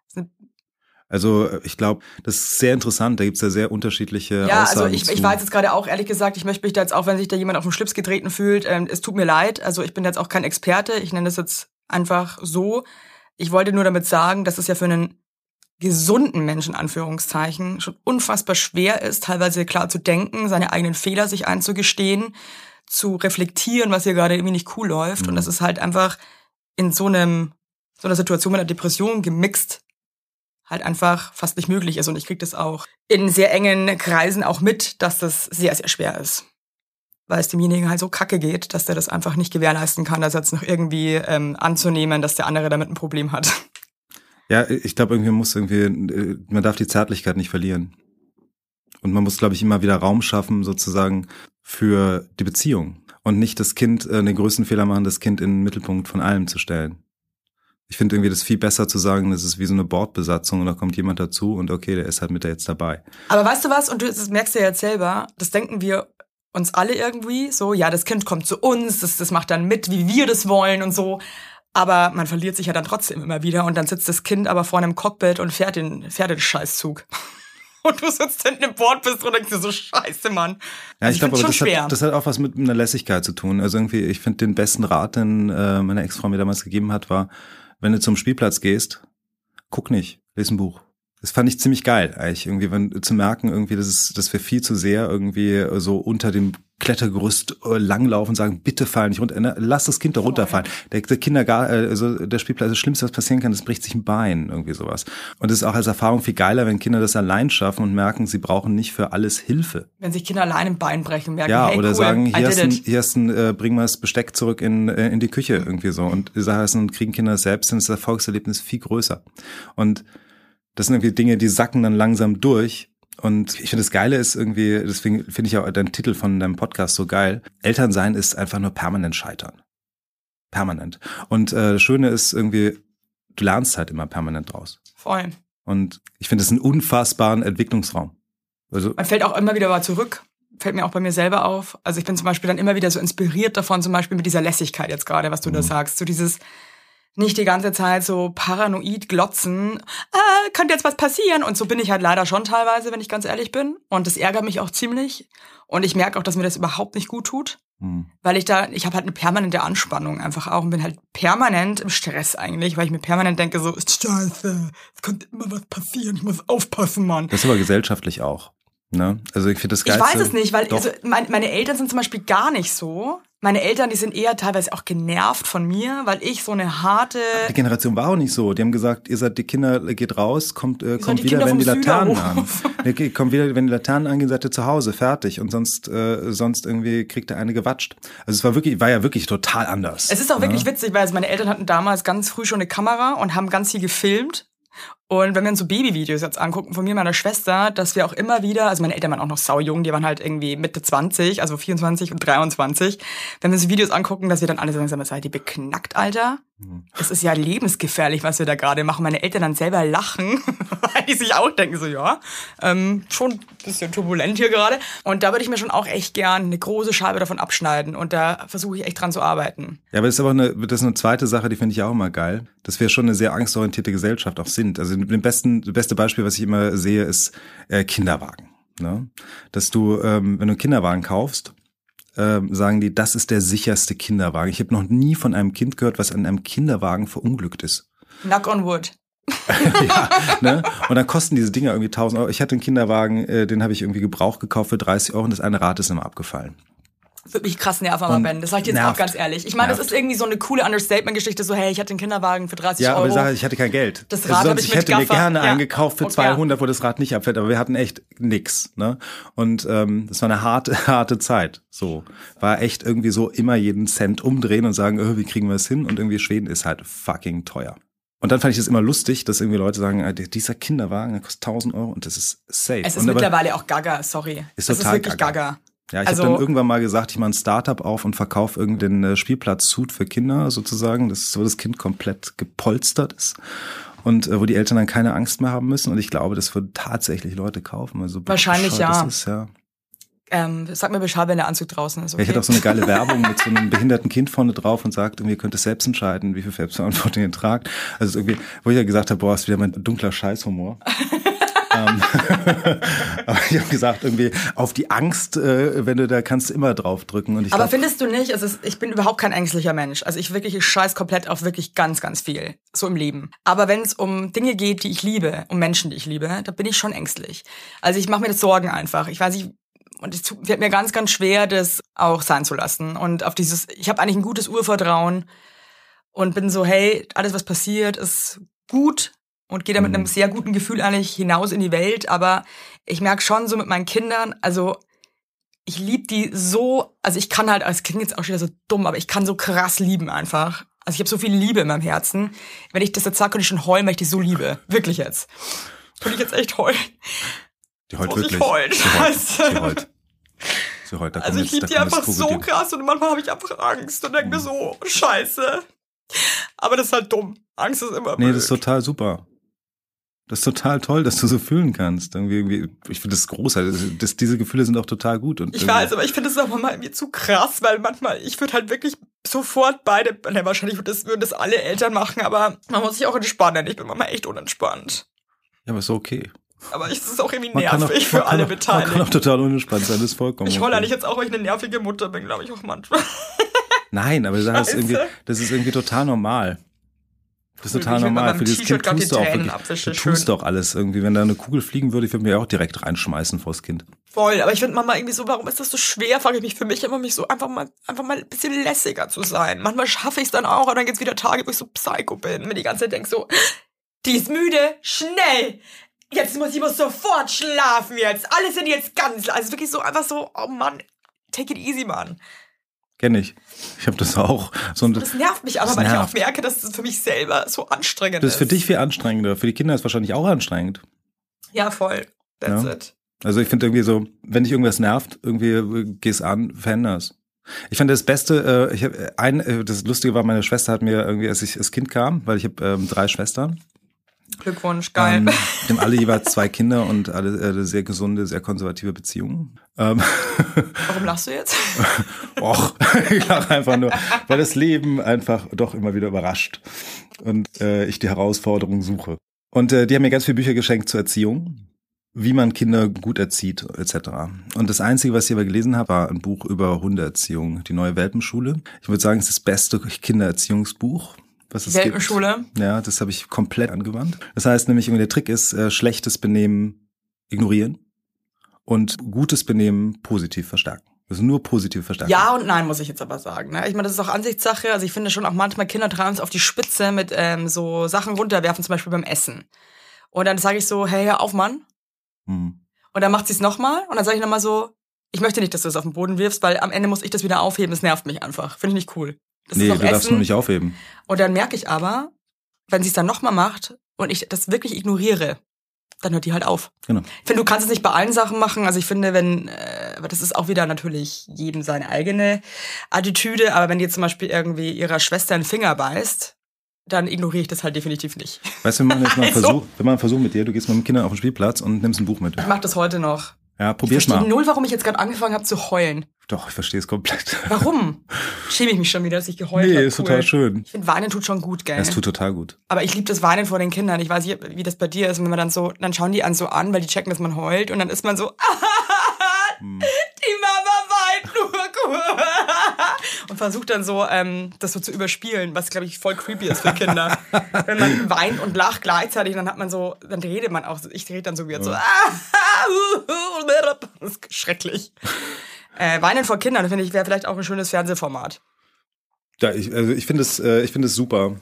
Also ich glaube, das ist sehr interessant. Da gibt's ja sehr unterschiedliche
Ja,
Aussagen
also ich, ich war jetzt gerade auch, ehrlich gesagt, ich möchte mich da jetzt auch, wenn sich da jemand auf den Schlips getreten fühlt, ähm, es tut mir leid. Also ich bin jetzt auch kein Experte. Ich nenne das jetzt einfach so. Ich wollte nur damit sagen, dass es ja für einen gesunden Menschen, Anführungszeichen, schon unfassbar schwer ist, teilweise klar zu denken, seine eigenen Fehler sich einzugestehen, zu reflektieren, was hier gerade irgendwie nicht cool läuft. Und
Mhm.
das ist halt einfach in so einem, so einer Situation mit einer Depression gemixt halt einfach fast nicht möglich ist. Und ich krieg das auch in sehr engen Kreisen auch mit, dass das sehr, sehr schwer ist. Weil es demjenigen halt so kacke geht, dass der das einfach nicht gewährleisten kann, das jetzt noch irgendwie ähm, anzunehmen, dass der andere damit ein Problem hat.
Ja, ich glaube, irgendwie muss irgendwie, äh, man darf die Zärtlichkeit nicht verlieren. Und man muss, glaube ich, immer wieder Raum schaffen, sozusagen, für die Beziehung. Und nicht das Kind, äh, den größten Fehler machen, das Kind in den Mittelpunkt von allem zu stellen. Ich finde irgendwie das viel besser zu sagen, das ist wie so eine Bordbesatzung und da kommt jemand dazu und okay, der ist halt mit der jetzt dabei.
Aber weißt du was, und du das merkst du ja jetzt selber, das denken wir uns alle irgendwie so, ja, das Kind kommt zu uns, das, das macht dann mit, wie wir das wollen und so. Aber man verliert sich ja dann trotzdem immer wieder und dann sitzt das Kind aber vorne im Cockpit und fährt den, fährt den Scheißzug. Und du sitzt hinten im Bord bist und denkst dir so, scheiße, Mann.
Ja,
Also
ich glaube, das
schwer.
hat, das hat auch was mit einer Lässigkeit zu tun. Also irgendwie, ich finde den besten Rat, den äh, meine Ex-Frau mir damals gegeben hat, war, wenn du zum Spielplatz gehst, guck nicht, lese ein Buch. Das fand ich ziemlich geil, eigentlich irgendwie, wenn zu merken, irgendwie, dass es, dass wir viel zu sehr irgendwie so unter dem Klettergerüst äh, langlaufen und sagen, bitte fall nicht runter, Ne, lass das Kind da runterfallen. Der, der Kindergarten, äh, also der Spielplatz, das Schlimmste, was passieren kann, das bricht sich ein Bein, irgendwie sowas. Und es ist auch als Erfahrung viel geiler, wenn Kinder das allein schaffen und merken, sie brauchen nicht für alles Hilfe.
Wenn sich Kinder allein im Bein brechen, merken,
Ja,
hey,
oder
cool,
sagen, hier ist, ein, hier ist ein, äh, bring mal das Besteck zurück in, äh, in die Küche, irgendwie so. Und die Sache ist, dann kriegen Kinder das selbst, dann ist das Erfolgserlebnis viel größer. Und das sind irgendwie Dinge, die sacken dann langsam durch. Und ich finde, das Geile ist irgendwie, deswegen finde ich auch deinen Titel von deinem Podcast so geil. Elternsein ist einfach nur permanent scheitern. Permanent. Und äh, das Schöne ist irgendwie, du lernst halt immer permanent draus.
Voll.
Und ich finde es einen unfassbaren Entwicklungsraum. Also,
Man fällt auch immer wieder mal zurück. Fällt mir auch bei mir selber auf. Also ich bin zum Beispiel dann immer wieder so inspiriert davon, zum Beispiel mit dieser Lässigkeit jetzt gerade, was du da sagst. So dieses nicht die ganze Zeit so paranoid glotzen, äh, könnte jetzt was passieren. Und so bin ich halt leider schon teilweise, wenn ich ganz ehrlich bin. Und das ärgert mich auch ziemlich. Und ich merke auch, dass mir das überhaupt nicht gut tut.
hm.
Weil ich da, ich habe halt eine permanente Anspannung einfach auch und bin halt permanent im Stress eigentlich, weil ich mir permanent denke so, ist scheiße, es könnte immer was passieren, ich muss aufpassen, Mann.
Das ist aber gesellschaftlich auch. Ne? Also ich finde das
Ich
Geilste.
weiß es nicht, weil also mein, meine Eltern sind zum Beispiel gar nicht so. Meine Eltern, die sind eher teilweise auch genervt von mir, weil ich so eine harte.
Die Generation war auch nicht so. Die haben gesagt, ihr seid die Kinder, geht raus, kommt, äh, kommt wieder,
Kinder
wenn die Laternen an. Kommt wieder, wenn die Laternen angehen, seid ihr zu Hause, fertig. Und sonst, äh, sonst irgendwie kriegt der eine gewatscht. Also es war wirklich, war ja wirklich total anders.
Es ist auch wirklich
ne?
witzig, weil also meine Eltern hatten damals ganz früh schon eine Kamera und haben ganz viel gefilmt. Und wenn wir uns so Babyvideos jetzt angucken von mir und meiner Schwester, dass wir auch immer wieder, also meine Eltern waren auch noch saujung, die waren halt irgendwie Mitte 20, also 24 und 23. Wenn wir so Videos angucken, dass wir dann alle sag mal, seid ihr beknackt, Alter? Das ist ja lebensgefährlich, was wir da gerade machen. Meine Eltern dann selber lachen, weil die sich auch denken, so ja, ähm, schon ein bisschen turbulent hier gerade. Und da würde ich mir schon auch echt gern eine große Scheibe davon abschneiden. Und da versuche ich echt dran zu arbeiten.
Ja, aber das ist aber eine, das ist eine zweite Sache, die finde ich auch immer geil, dass wir schon eine sehr angstorientierte Gesellschaft auch sind. Also dem besten, das beste Beispiel, was ich immer sehe, ist äh, Kinderwagen. Ne? Dass du, ähm, wenn du einen Kinderwagen kaufst, ähm, sagen die, das ist der sicherste Kinderwagen. Ich habe noch nie von einem Kind gehört, was an einem Kinderwagen verunglückt ist.
Knock on wood.
ja, ne? Und dann kosten diese Dinger irgendwie 1000 Euro. Ich hatte einen Kinderwagen, äh, den habe ich irgendwie gebraucht gekauft für 30 Euro und das eine Rad ist immer abgefallen.
Wird mich krass nerven, aber
Und
Ben. Das sag ich jetzt
nervt.
auch ganz ehrlich. Ich meine, das ist irgendwie so eine coole Understatement-Geschichte, so hey, ich hatte einen Kinderwagen für 30
Ja, aber
Euro.
ich sage, ich hatte kein Geld.
Das
Also
Rad hab
sonst,
ich
ich
mit
hätte mir
Gaffer.
gerne
Ja.
einen gekauft für
Okay.
200, wo das Rad nicht abfällt, aber wir hatten echt nix. Ne? Und ähm, das war eine harte, harte Zeit. So war echt irgendwie so immer jeden Cent umdrehen und sagen, oh, wie kriegen wir es hin? Und irgendwie Schweden ist halt fucking teuer. Und dann fand ich das immer lustig, dass irgendwie Leute sagen, äh, dieser Kinderwagen, der kostet 1000 Euro und das ist safe.
es ist
und aber-
mittlerweile auch gaga, sorry.
Ist
es ist
total
wirklich
gaga.
gaga.
Ja, ich
Also-
habe dann irgendwann mal gesagt, ich mache ein Startup auf und verkaufe irgendeinen äh, Spielplatz-Suit für Kinder sozusagen, das so das Kind komplett gepolstert ist und äh, wo die Eltern dann keine Angst mehr haben müssen. Und ich glaube, das würden tatsächlich Leute kaufen. Also
Wahrscheinlich ja.
Ist, ja.
Ähm, sag mir Bescheid, wenn der Anzug draußen ist.
Ja,
Okay?
ich hatte auch so eine geile Werbung mit so einem behinderten Kind vorne drauf und sagt, ihr könnt es selbst entscheiden, wie viel Selbstverantwortung ihr tragt. Also irgendwie, wo ich ja gesagt habe, boah, ist wieder mein dunkler Scheißhumor. ähm, aber ich habe gesagt, irgendwie auf die Angst, äh, wenn du da kannst du immer drauf drücken. Und ich
aber
glaub,
findest du nicht, ist, ich bin überhaupt kein ängstlicher Mensch. Also ich wirklich, ich scheiß komplett auf wirklich ganz, ganz viel. So im Leben. Aber wenn es um Dinge geht, die ich liebe, um Menschen, die ich liebe, da bin ich schon ängstlich. Also ich mache mir das Sorgen einfach. Ich weiß nicht, und es wird mir ganz, ganz schwer, das auch sein zu lassen. Und auf dieses, ich habe eigentlich ein gutes Urvertrauen und bin so, hey, alles, was passiert, ist gut und gehe da mit
Mhm.
einem sehr guten Gefühl eigentlich hinaus in die Welt. Aber ich merke schon so mit meinen Kindern, also ich lieb die so, also ich kann halt, es klingt jetzt auch schon wieder so dumm, aber ich kann so krass lieben einfach. Also ich habe so viel Liebe in meinem Herzen. Wenn ich das jetzt sage, könnte ich schon heulen, weil ich die so liebe. Wirklich jetzt. Könnte ich jetzt echt heulen.
Die heult
Muss ich
wirklich.
heulen?
Sie heult. Sie heult. Sie heult. Da
Also ich liebe die einfach so krass und manchmal habe ich einfach Angst und denke mir so, scheiße. Aber das ist halt dumm. Angst ist immer
Nee,
blöd.
das ist total super. Das ist total toll, dass du so fühlen kannst. Irgendwie, irgendwie, ich finde das großartig. Das, das, diese Gefühle sind auch total gut. Und
Ich weiß, aber ich finde es auch manchmal irgendwie zu krass, weil manchmal, ich würde halt wirklich sofort beide, ne, wahrscheinlich würden das, würden das alle Eltern machen, aber man muss sich auch entspannen. Ich bin manchmal echt unentspannt.
Ja, aber ist okay.
Aber es ist auch irgendwie
Man
nervig
auch,
für
man
alle
auch, Man
Beteiligten.
kann auch total unentspannt sein, das ist vollkommen
Ich
okay.
eigentlich jetzt auch, weil ich eine nervige Mutter bin, glaube ich auch manchmal.
Nein, aber das ist, irgendwie, das ist irgendwie total normal. Das ist total normal. Für dieses Kind tust du auch wirklich,
abwische,
du tust doch alles irgendwie. Wenn da eine Kugel fliegen würde, ich würde mir auch direkt reinschmeißen vors Kind.
Voll, aber ich finde manchmal irgendwie so, warum ist das so schwer, frage ich mich für mich immer, mich so einfach mal, einfach mal ein bisschen lässiger zu sein. Manchmal schaffe ich es dann auch, aber dann gibt's wieder Tage, wo ich so psycho bin, mir die ganze Zeit denke so, die ist müde, schnell! Jetzt muss ich muss sofort schlafen jetzt. Alle sind jetzt ganz, also wirklich so einfach so, oh Mann, take it easy, Mann.
Kenn ich. Ich habe das auch. So ein,
Das nervt mich aber, weil ich auch merke, dass das für mich selber so anstrengend
das
ist.
ist für dich viel anstrengender. Für die Kinder ist es wahrscheinlich auch anstrengend.
Ja, voll. That's
Ja.
it.
Also ich finde irgendwie so, wenn dich irgendwas nervt, irgendwie äh, geh's an, veränder's. Ich fand das Beste, äh, ich ein, äh, das Lustige war, meine Schwester hat mir irgendwie, als ich als Kind kam, weil ich habe ähm, drei Schwestern,
Glückwunsch, geil.
ähm, haben alle jeweils zwei Kinder und alle äh, sehr gesunde, sehr konservative Beziehungen. Ähm,
Warum lachst du jetzt?
Och, ich lache einfach nur, weil das Leben einfach doch immer wieder überrascht und äh, ich die Herausforderung suche. Und äh, die haben mir ganz viele Bücher geschenkt zur Erziehung, wie man Kinder gut erzieht etc. Und das Einzige, was ich aber gelesen habe, war ein Buch über Hundeerziehung, die neue Welpenschule. Ich würde sagen, es ist das beste Kindererziehungsbuch. Was es
Welpenschule?
Gibt. Ja, das habe ich komplett angewandt. Das heißt nämlich, der Trick ist, äh, schlechtes Benehmen ignorieren und gutes Benehmen positiv verstärken. Das ist nur positive Verstärkung.
Ja und nein, muss ich jetzt aber sagen. Ne? Ich meine, das ist auch Ansichtssache. Also ich finde schon auch manchmal Kinder treiben es auf die Spitze mit ähm, so Sachen runterwerfen, zum Beispiel beim Essen. Und dann sage ich so, hey, hör auf, Mann.
Hm.
Und dann macht sie es nochmal und dann sage ich nochmal so, ich möchte nicht, dass du es auf den Boden wirfst, weil am Ende muss ich das wieder aufheben. Das nervt mich einfach. Finde ich nicht cool. Das
Nee, du
noch
darfst
Essen.
nur nicht aufheben.
Und dann merke ich aber, wenn sie es dann nochmal macht, und ich das wirklich ignoriere, dann hört die halt auf.
Genau.
Ich finde, du kannst es nicht bei allen Sachen machen. Also ich finde, wenn, äh, aber das ist auch wieder natürlich jedem seine eigene Attitüde, aber wenn die zum Beispiel irgendwie ihrer Schwester einen Finger beißt, dann ignoriere ich das halt definitiv nicht.
Weißt du, wenn man jetzt mal
Also-
Versuch, wenn man einen Versuch mit dir, du gehst mit den Kindern auf den Spielplatz und nimmst ein Buch mit.
Ich mache das heute noch.
Ja,
Ich
probier's
verstehe
mal.
null, warum ich jetzt gerade angefangen habe zu heulen.
Doch, ich verstehe es komplett.
Warum? Schäme ich mich schon wieder, dass ich geheult
Nee,
habe.
ist total schön.
Ich finde, Weinen tut schon gut, gell?
Es tut total gut.
Aber ich liebe das Weinen vor den Kindern. Ich weiß nicht, wie das bei dir ist. Wenn man dann so, dann schauen die an so an, weil die checken, dass man heult. Und dann ist man so,
Hm.
die Mama weint nur. Und versucht dann so, ähm, das so zu überspielen, was, glaube ich, voll creepy ist für Kinder. Wenn man weint und lacht gleichzeitig, dann hat man so, dann redet man auch. Ich rede dann so wieder so, das ist schrecklich. Äh, Weinen vor Kindern, finde ich, wäre vielleicht auch ein schönes Fernsehformat.
Ja, ich, also ich finde es, äh, ich finde es super.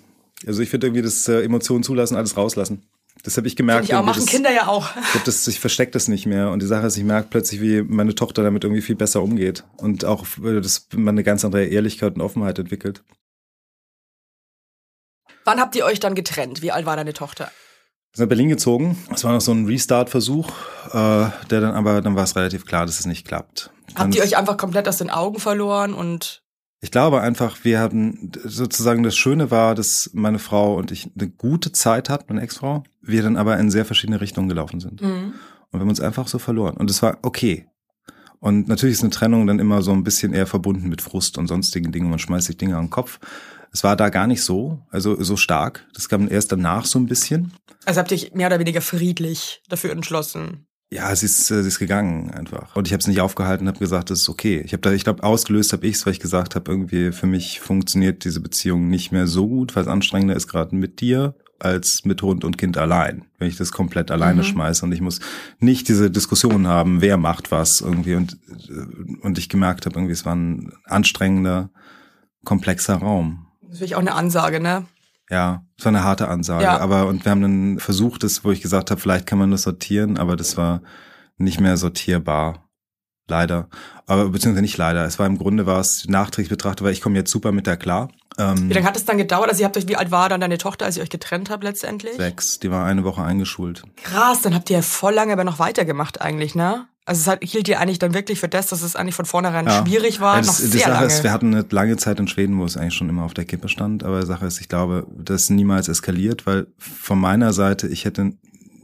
Also ich finde irgendwie das äh, Emotionen zulassen, alles rauslassen. Das habe ich gemerkt.
Ich auch, machen
das-
Kinder ja auch.
Ich, glaub, das, ich verstecke das nicht mehr. Und die Sache ist, ich merke plötzlich, wie meine Tochter damit irgendwie viel besser umgeht. Und auch, äh, dass man eine ganz andere Ehrlichkeit und Offenheit entwickelt.
Wann habt ihr euch dann getrennt? Wie alt war deine Tochter?
Wir sind nach Berlin gezogen. Es war noch so ein Restart-Versuch, äh, der dann aber, dann war es relativ klar, dass es nicht klappt. Dann
Habt ihr
ist-
euch einfach komplett aus den Augen verloren und
Ich glaube einfach, wir hatten sozusagen das Schöne war, dass meine Frau und ich eine gute Zeit hatten, meine Ex-Frau, wir dann aber in sehr verschiedene Richtungen gelaufen sind. Und wir haben uns einfach so verloren. Und es war okay. Und natürlich ist eine Trennung dann immer so ein bisschen eher verbunden mit Frust und sonstigen Dingen. Man schmeißt sich Dinge an den Kopf. Es war da gar nicht so, also so stark. Das kam erst danach so ein bisschen.
also habt ihr euch mehr oder weniger friedlich dafür entschlossen?
Ja, sie ist, äh, sie ist gegangen einfach. Und ich habe es nicht aufgehalten, habe gesagt, das ist okay. Ich habe da, ich glaube, ausgelöst habe ich es, weil ich gesagt habe, irgendwie für mich funktioniert diese Beziehung nicht mehr so gut, weil es anstrengender ist gerade mit dir als mit Hund und Kind allein. Wenn ich das komplett alleine
Mhm.
schmeiße und ich muss nicht diese Diskussion haben, wer macht was irgendwie und äh, und ich gemerkt habe, irgendwie es war ein anstrengender, komplexer Raum.
Das ist natürlich auch eine Ansage, ne?
Ja, es war eine harte Ansage.
Ja.
Aber und wir haben dann versucht, das, wo ich gesagt habe, vielleicht kann man das sortieren, aber das war nicht mehr sortierbar. Leider. Aber beziehungsweise nicht leider. Es war im Grunde war es nachträglich betrachtet, weil ich komme jetzt super mit der klar. Ähm,
Wie lange hat es dann gedauert? Also ihr habt euch, wie alt war dann deine Tochter, als ihr euch getrennt habt letztendlich?
sechs, die war eine Woche eingeschult.
Krass, dann habt ihr ja voll lange aber noch weitergemacht eigentlich, ne? Also es hat, hielt ihr eigentlich dann wirklich für das, dass es eigentlich von vornherein
Ja.
schwierig war,
Ja,
noch
das, die
sehr
Sache
lange.
ist, wir hatten eine lange Zeit in Schweden, wo es eigentlich schon immer auf der Kippe stand. Aber die Sache ist, ich glaube, das niemals eskaliert, weil von meiner Seite, ich hätte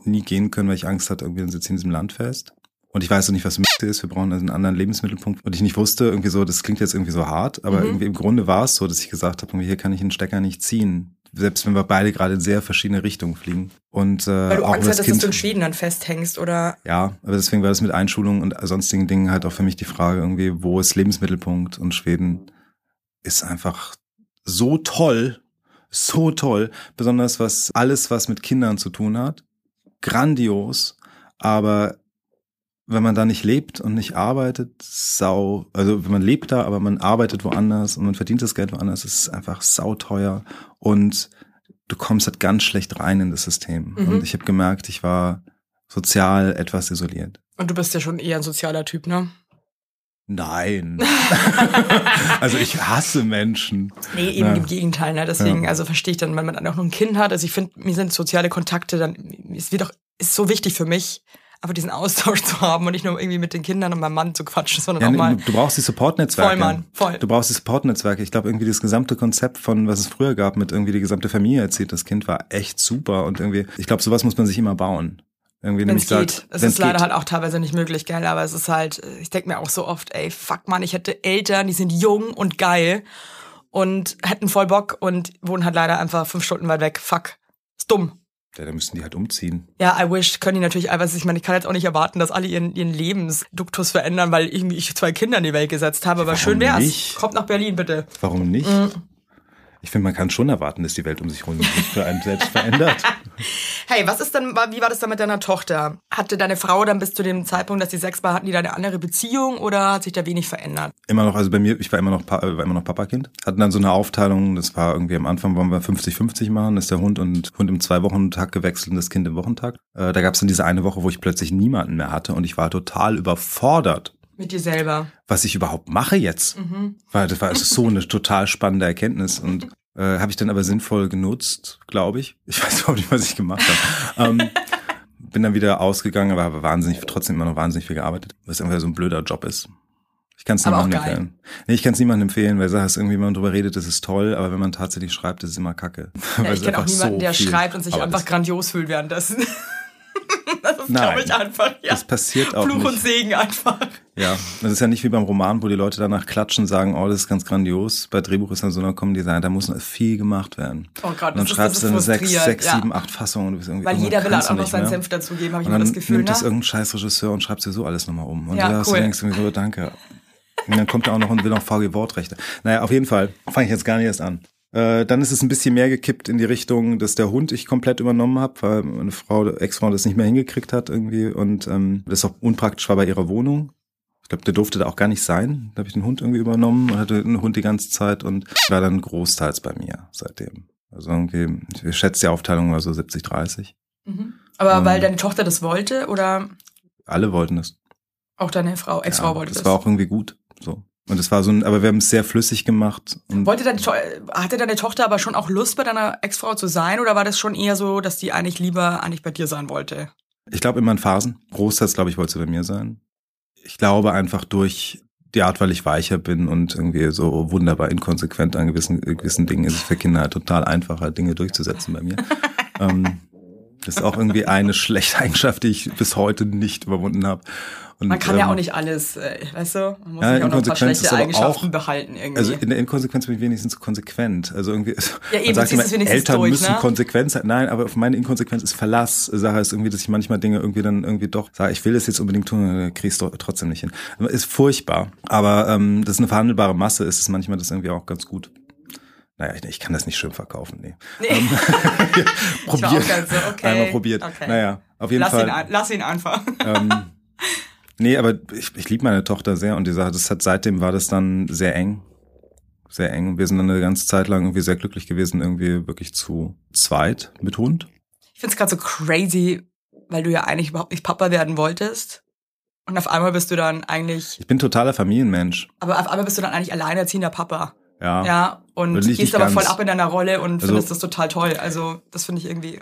nie gehen können, weil ich Angst hatte, irgendwie sitze in diesem Land fest. Und ich weiß noch nicht, was Mitte ist. Wir brauchen also einen anderen Lebensmittelpunkt. Und ich nicht wusste, irgendwie so, das klingt jetzt irgendwie so hart, aber
Mhm.
irgendwie im Grunde war es so, dass ich gesagt habe, hier kann ich den Stecker nicht ziehen. Selbst wenn wir beide gerade in sehr verschiedene Richtungen fliegen. Und äh,
Weil du
auch
Angst hattest, dass du in Schweden dann festhängst oder
Ja, aber deswegen war das mit Einschulung und sonstigen Dingen halt auch für mich die Frage irgendwie, wo ist Lebensmittelpunkt? Und Schweden ist einfach so toll, so toll, besonders was alles, was mit Kindern zu tun hat, grandios, aber wenn man da nicht lebt und nicht arbeitet, sau, also wenn man lebt da, aber man arbeitet woanders und man verdient das Geld woanders, ist es einfach sauteuer und du kommst halt ganz schlecht rein in das System.
Mhm.
Und ich habe gemerkt, ich war sozial etwas isoliert.
und du bist ja schon eher ein sozialer Typ, ne?
Nein. also ich hasse Menschen.
Nee, eben
Ja.
im Gegenteil, ne? Deswegen, also verstehe ich dann, wenn man dann auch noch ein Kind hat. Also ich finde, mir sind soziale Kontakte dann, es wird auch, ist so wichtig für mich, einfach diesen Austausch zu haben und nicht nur irgendwie mit den Kindern und meinem Mann zu quatschen, sondern
Ja,
auch mal.
du brauchst die Supportnetzwerke.
Voll, Mann, voll.
Du brauchst die Supportnetzwerke. Ich glaube, irgendwie das gesamte Konzept von, was es früher gab, mit irgendwie die gesamte Familie erzählt, das Kind war echt super und irgendwie, ich glaube, sowas muss man sich immer bauen. Irgendwie
Wenn es
nämlich
geht.
sagt,
Es
wenn's
ist leider
geht.
halt auch teilweise nicht möglich, gell? Aber es ist halt, ich denke mir auch so oft, ey, fuck man, ich hätte Eltern, die sind jung und geil und hätten voll Bock und wohnen halt leider einfach fünf Stunden weit weg. Fuck. Ist dumm.
Ja, da müssten die halt umziehen.
Ja, I wish, können die natürlich, aber ich meine, ich kann jetzt auch nicht erwarten, dass alle ihren, ihren Lebensduktus verändern, weil irgendwie ich zwei Kinder in die Welt gesetzt habe. Aber schön wär's.
nicht?
Kommt nach Berlin, bitte.
Warum nicht?
Mhm.
Ich finde, man kann schon erwarten, dass die Welt um sich herum sich für einen selbst verändert.
Hey, was ist denn, wie war das dann mit deiner Tochter? Hatte deine Frau dann bis zu dem Zeitpunkt, dass die sechs war, hatten die da eine andere Beziehung oder hat sich da wenig verändert?
Immer noch, also bei mir, ich war immer noch, Pa- äh, war immer noch Papakind. Hatten dann so eine Aufteilung, das war irgendwie am Anfang wollen wir 50-50 machen, ist der Hund und Hund im Zwei-Wochen-Tag gewechselt und das Kind im Wochentag. Äh, da gab es dann diese eine Woche, wo ich plötzlich niemanden mehr hatte und ich war total überfordert,
Mit dir selber.
was ich überhaupt mache jetzt. Weil das war also so eine total spannende Erkenntnis und Äh, habe ich dann aber sinnvoll genutzt, glaube ich. Ich weiß überhaupt nicht, was ich gemacht habe. ähm, bin dann wieder ausgegangen, aber habe wahnsinnig, trotzdem immer noch wahnsinnig viel gearbeitet, was irgendwie so ein blöder Job ist. Ich kann es niemandem empfehlen. Nee, ich kann es niemandem empfehlen, weil sagst irgendwie, wenn man drüber redet, das ist toll, aber wenn man tatsächlich schreibt, das ist immer kacke.
Ja, ich kenne auch
einfach
niemanden,
so
der schreibt und sich einfach grandios fühlt währenddessen. das ist, glaube ich, einfach, ja.
Das passiert auch
Fluch
nicht.
und Segen einfach.
Ja, das ist ja nicht wie beim Roman, wo die Leute danach klatschen, sagen, oh, das ist ganz grandios. Bei Drehbuch ist dann so, kommen die sagen, da muss viel gemacht werden.
Oh Gott,
und dann
das
schreibst
das
du dann sechs, sechs,
ja.
sieben, acht Fassungen. Und du bist irgendwie,
Weil
irgendwann
jeder will auch noch seinen. Senf dazugeben, habe ich immer das Gefühl,
nimmt das
ne?
irgendein scheiß Regisseur und schreibt dir so alles nochmal um. Und
Ja,
hast
cool.
du denkst irgendwie so, danke. Und dann kommt er auch noch und will noch VG Wortrechte. Naja, auf jeden Fall fange ich jetzt gar nicht erst an. Äh, dann ist es ein bisschen mehr gekippt in die Richtung, dass der Hund ich komplett übernommen habe, weil meine Frau, Ex-Frau das nicht mehr hingekriegt hat irgendwie und ähm, das auch unpraktisch war bei ihrer Wohnung. Ich glaube, der durfte da auch gar nicht sein. Da habe ich den Hund irgendwie übernommen und hatte den Hund die ganze Zeit und war dann großteils bei mir seitdem. Also irgendwie, ich schätze die Aufteilung war so 70, 30.
Mhm. Aber
Ähm.
weil deine Tochter das wollte oder
Alle wollten es.
auch deine Frau, Ex-Frau
Ja,
wollte
das
das?
war auch irgendwie gut. So. Und es war so ein, aber wir haben es sehr flüssig gemacht. Und
Wollte deine, To- hatte deine Tochter aber schon auch Lust, bei deiner Ex-Frau zu sein? Oder war das schon eher so, dass die eigentlich lieber eigentlich bei dir sein wollte?
ich glaube immer in Phasen. Großteils, glaube ich, wollte sie bei mir sein. Ich glaube einfach durch die Art, weil ich weicher bin und irgendwie so wunderbar inkonsequent an gewissen, gewissen Dingen ist es für Kinder halt total einfacher, Dinge durchzusetzen bei mir. ähm, das ist auch irgendwie eine schlechte Eigenschaft, die ich bis heute nicht überwunden habe. Und,
Man kann ja
ähm,
auch nicht alles, äh, weißt du? Man muss
Ja,
sich auch noch ein paar schlechte Eigenschaften
auch-
behalten irgendwie.
Also in der Inkonsequenz bin ich wenigstens konsequent. Also irgendwie,
Ja, eben,
man sagt immer, Eltern
durch,
müssen
ne?
konsequent sein. Nein, aber auf meine Inkonsequenz ist Verlass. Sache ist irgendwie, dass ich manchmal Dinge irgendwie dann irgendwie doch sage, ich will das jetzt unbedingt tun, dann krieg ich es trotzdem nicht hin. Ist furchtbar. Aber ähm, das ist eine verhandelbare Masse, ist es manchmal das irgendwie auch ganz gut. Naja, ich, ich kann das nicht schön verkaufen, nee.
nee.
Ähm, probiert.
so, okay.
Einmal probiert.
Okay.
Naja, auf jeden
lass,
Fall.
ihn lass ihn einfach.
ähm, nee, aber ich, ich liebe meine Tochter sehr und die Sache, das hat seitdem war das dann sehr eng. Sehr eng. Und wir sind dann eine ganze Zeit lang irgendwie sehr glücklich gewesen, irgendwie wirklich zu zweit mit Hund.
Ich find's gerade so crazy, weil du ja eigentlich überhaupt nicht Papa werden wolltest. Und auf einmal bist du dann eigentlich,
Ich bin totaler Familienmensch.
aber auf einmal bist du dann eigentlich alleinerziehender Papa.
Ja.
Ja, und gehst aber voll ab in deiner Rolle und
Also-
findest das total toll. Also, das finde ich irgendwie.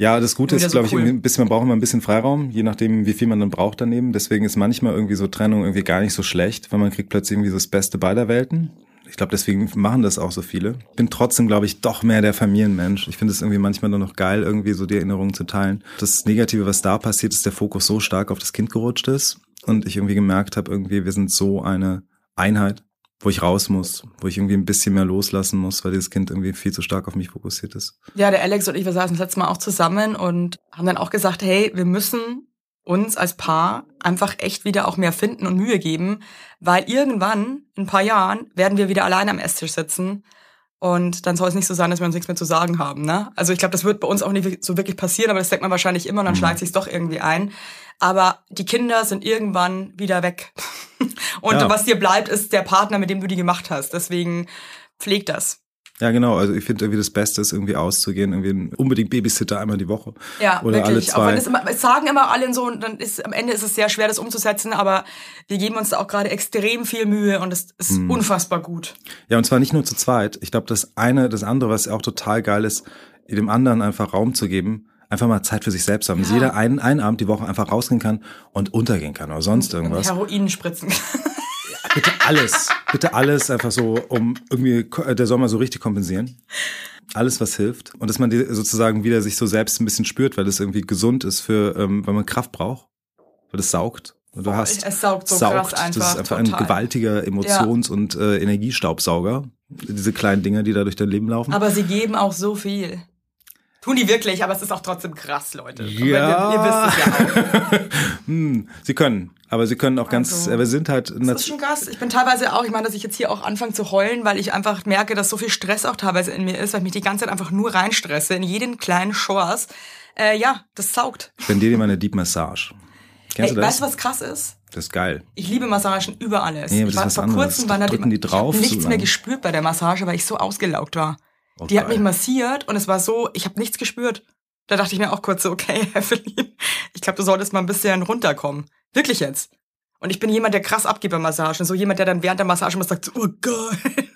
Ja, das Gute ist, glaube ich,
cool.
ein bisschen, man braucht immer ein bisschen Freiraum, je nachdem, wie viel man dann braucht daneben. Deswegen ist manchmal irgendwie so Trennung irgendwie gar nicht so schlecht, weil man kriegt plötzlich irgendwie so das Beste beider Welten. Ich glaube, deswegen machen das auch so viele. Ich bin trotzdem, glaube ich, doch mehr der Familienmensch. Ich finde es irgendwie manchmal nur noch geil, irgendwie so die Erinnerungen zu teilen. Das Negative, was da passiert, ist, der Fokus so stark auf das Kind gerutscht ist und ich irgendwie gemerkt habe, irgendwie, wir sind so eine Einheit, wo ich raus muss, wo ich irgendwie ein bisschen mehr loslassen muss, weil dieses Kind irgendwie viel zu stark auf mich fokussiert ist.
Ja, der Alex und ich, wir saßen das letzte Mal auch zusammen und haben dann auch gesagt, hey, wir müssen uns als Paar einfach echt wieder auch mehr finden und Mühe geben, weil irgendwann, in ein paar Jahren, werden wir wieder allein am Esstisch sitzen und dann soll es nicht so sein, dass wir uns nichts mehr zu sagen haben. Ne? Also ich glaube, das wird bei uns auch nicht so wirklich passieren, aber das denkt man wahrscheinlich immer und dann
Mhm.
schleicht sich doch irgendwie ein. Aber die Kinder sind irgendwann wieder weg. und
Ja.
was dir bleibt, ist der Partner, mit dem du die gemacht hast. Deswegen pfleg das.
Ja, genau. Also ich finde irgendwie das Beste ist irgendwie auszugehen, irgendwie unbedingt Babysitter einmal die Woche.
Ja,
Oder alle
wirklich. Auch
zwei.
wenn es, immer, es sagen immer alle so, und dann ist am Ende ist es sehr schwer, das umzusetzen, aber wir geben uns da auch gerade extrem viel Mühe und es ist
Hm.
unfassbar gut.
Ja, und zwar nicht nur zu zweit. Ich glaube, das eine, das andere, was auch total geil ist, dem anderen einfach Raum zu geben, einfach mal Zeit für sich selbst haben. Dass
Ja.
jeder einen, einen Abend die Woche einfach rausgehen kann und untergehen kann oder sonst irgendwas.
Heroin spritzen.
Bitte alles, bitte alles einfach so, um irgendwie ko- der Sommer so richtig kompensieren. Alles, was hilft. Und dass man die sozusagen wieder sich so selbst ein bisschen spürt, weil das irgendwie gesund ist für, ähm, weil man Kraft braucht. Weil das saugt. Und du hast
es saugt so
saugt.
krass einfach.
das ist einfach
total.
ein gewaltiger Emotions- und äh, Energiestaubsauger. Diese kleinen Dinger, die da durch dein Leben laufen.
Aber sie geben auch so viel. Tun die wirklich, aber es ist auch trotzdem krass, Leute.
Ja.
Ihr, ihr wisst es ja auch.
hm, sie können, aber sie können auch ganz,
Also,
aber sie sind halt
Das ist schon krass. Ich bin teilweise auch, ich meine, dass ich jetzt hier auch anfange zu heulen, weil ich einfach merke, dass so viel Stress auch teilweise in mir ist, weil ich mich die ganze Zeit einfach nur reinstresse in jeden kleinen Chores. Äh, ja, das saugt.
spendiere dir mal eine Deep Massage. Kennst
Ey,
du das?
weißt du, was krass ist?
das ist geil.
Ich liebe Massagen über alles.
Nee, aber
ich
das
war
ist was
vor
anderes.
kurzem, war
die drauf
ich hab
so
nichts mehr
lang.
gespürt bei der Massage, weil ich so ausgelaugt war.
Oh,
Die hat mich massiert und es war so, ich habe nichts gespürt. Da dachte ich mir auch kurz so, okay, Evelyn, ich glaube, du solltest mal ein bisschen runterkommen. Wirklich jetzt. Und ich bin jemand, der krass abgeht bei Massagen. So jemand, der dann während der Massage mal sagt, so, oh geil.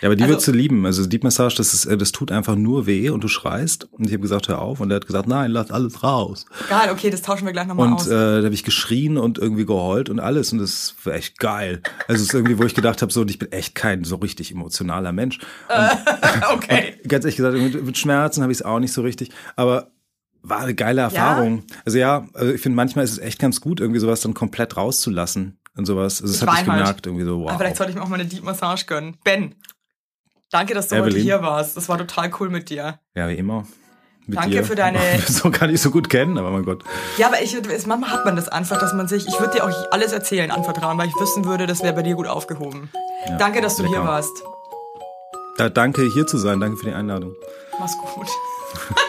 Ja, aber die
Also-
würdest du lieben. Also Deep Massage, das, ist, äh, das tut einfach nur weh und du schreist. Und ich habe gesagt, hör auf. Und er hat gesagt, nein, lass alles raus.
Geil, okay, das tauschen wir gleich nochmal
Und
aus.
äh, da habe ich geschrien und irgendwie geheult und alles. Und das war echt geil. Also es ist irgendwie, wo ich gedacht habe, so, und ich bin echt kein so richtig emotionaler Mensch.
okay.
Ganz ehrlich gesagt, mit, mit Schmerzen habe ich es auch nicht so richtig. Aber war eine geile Erfahrung. Also ja, also ich finde, manchmal ist es echt ganz gut, irgendwie sowas dann komplett rauszulassen und sowas. Also das
Ich
habe ich
halt.
gemerkt, irgendwie so, wow.
Aber vielleicht sollte ich mir auch mal eine Deep Massage gönnen. Ben, danke, dass du heute
Evelyn.
hier warst. Das war total cool mit dir.
Ja, wie immer. Mit
Danke
dir.
für deine-
so gar nicht so gut kennen, aber mein Gott.
Ja, aber ich, manchmal hat man das einfach, dass man sich, ich würde dir auch alles erzählen, anvertrauen, weil ich wissen würde, das wäre bei dir gut aufgehoben. danke, dass du hier
lecker.
warst.
Da, danke, hier zu sein. Danke für die Einladung.
Mach's gut.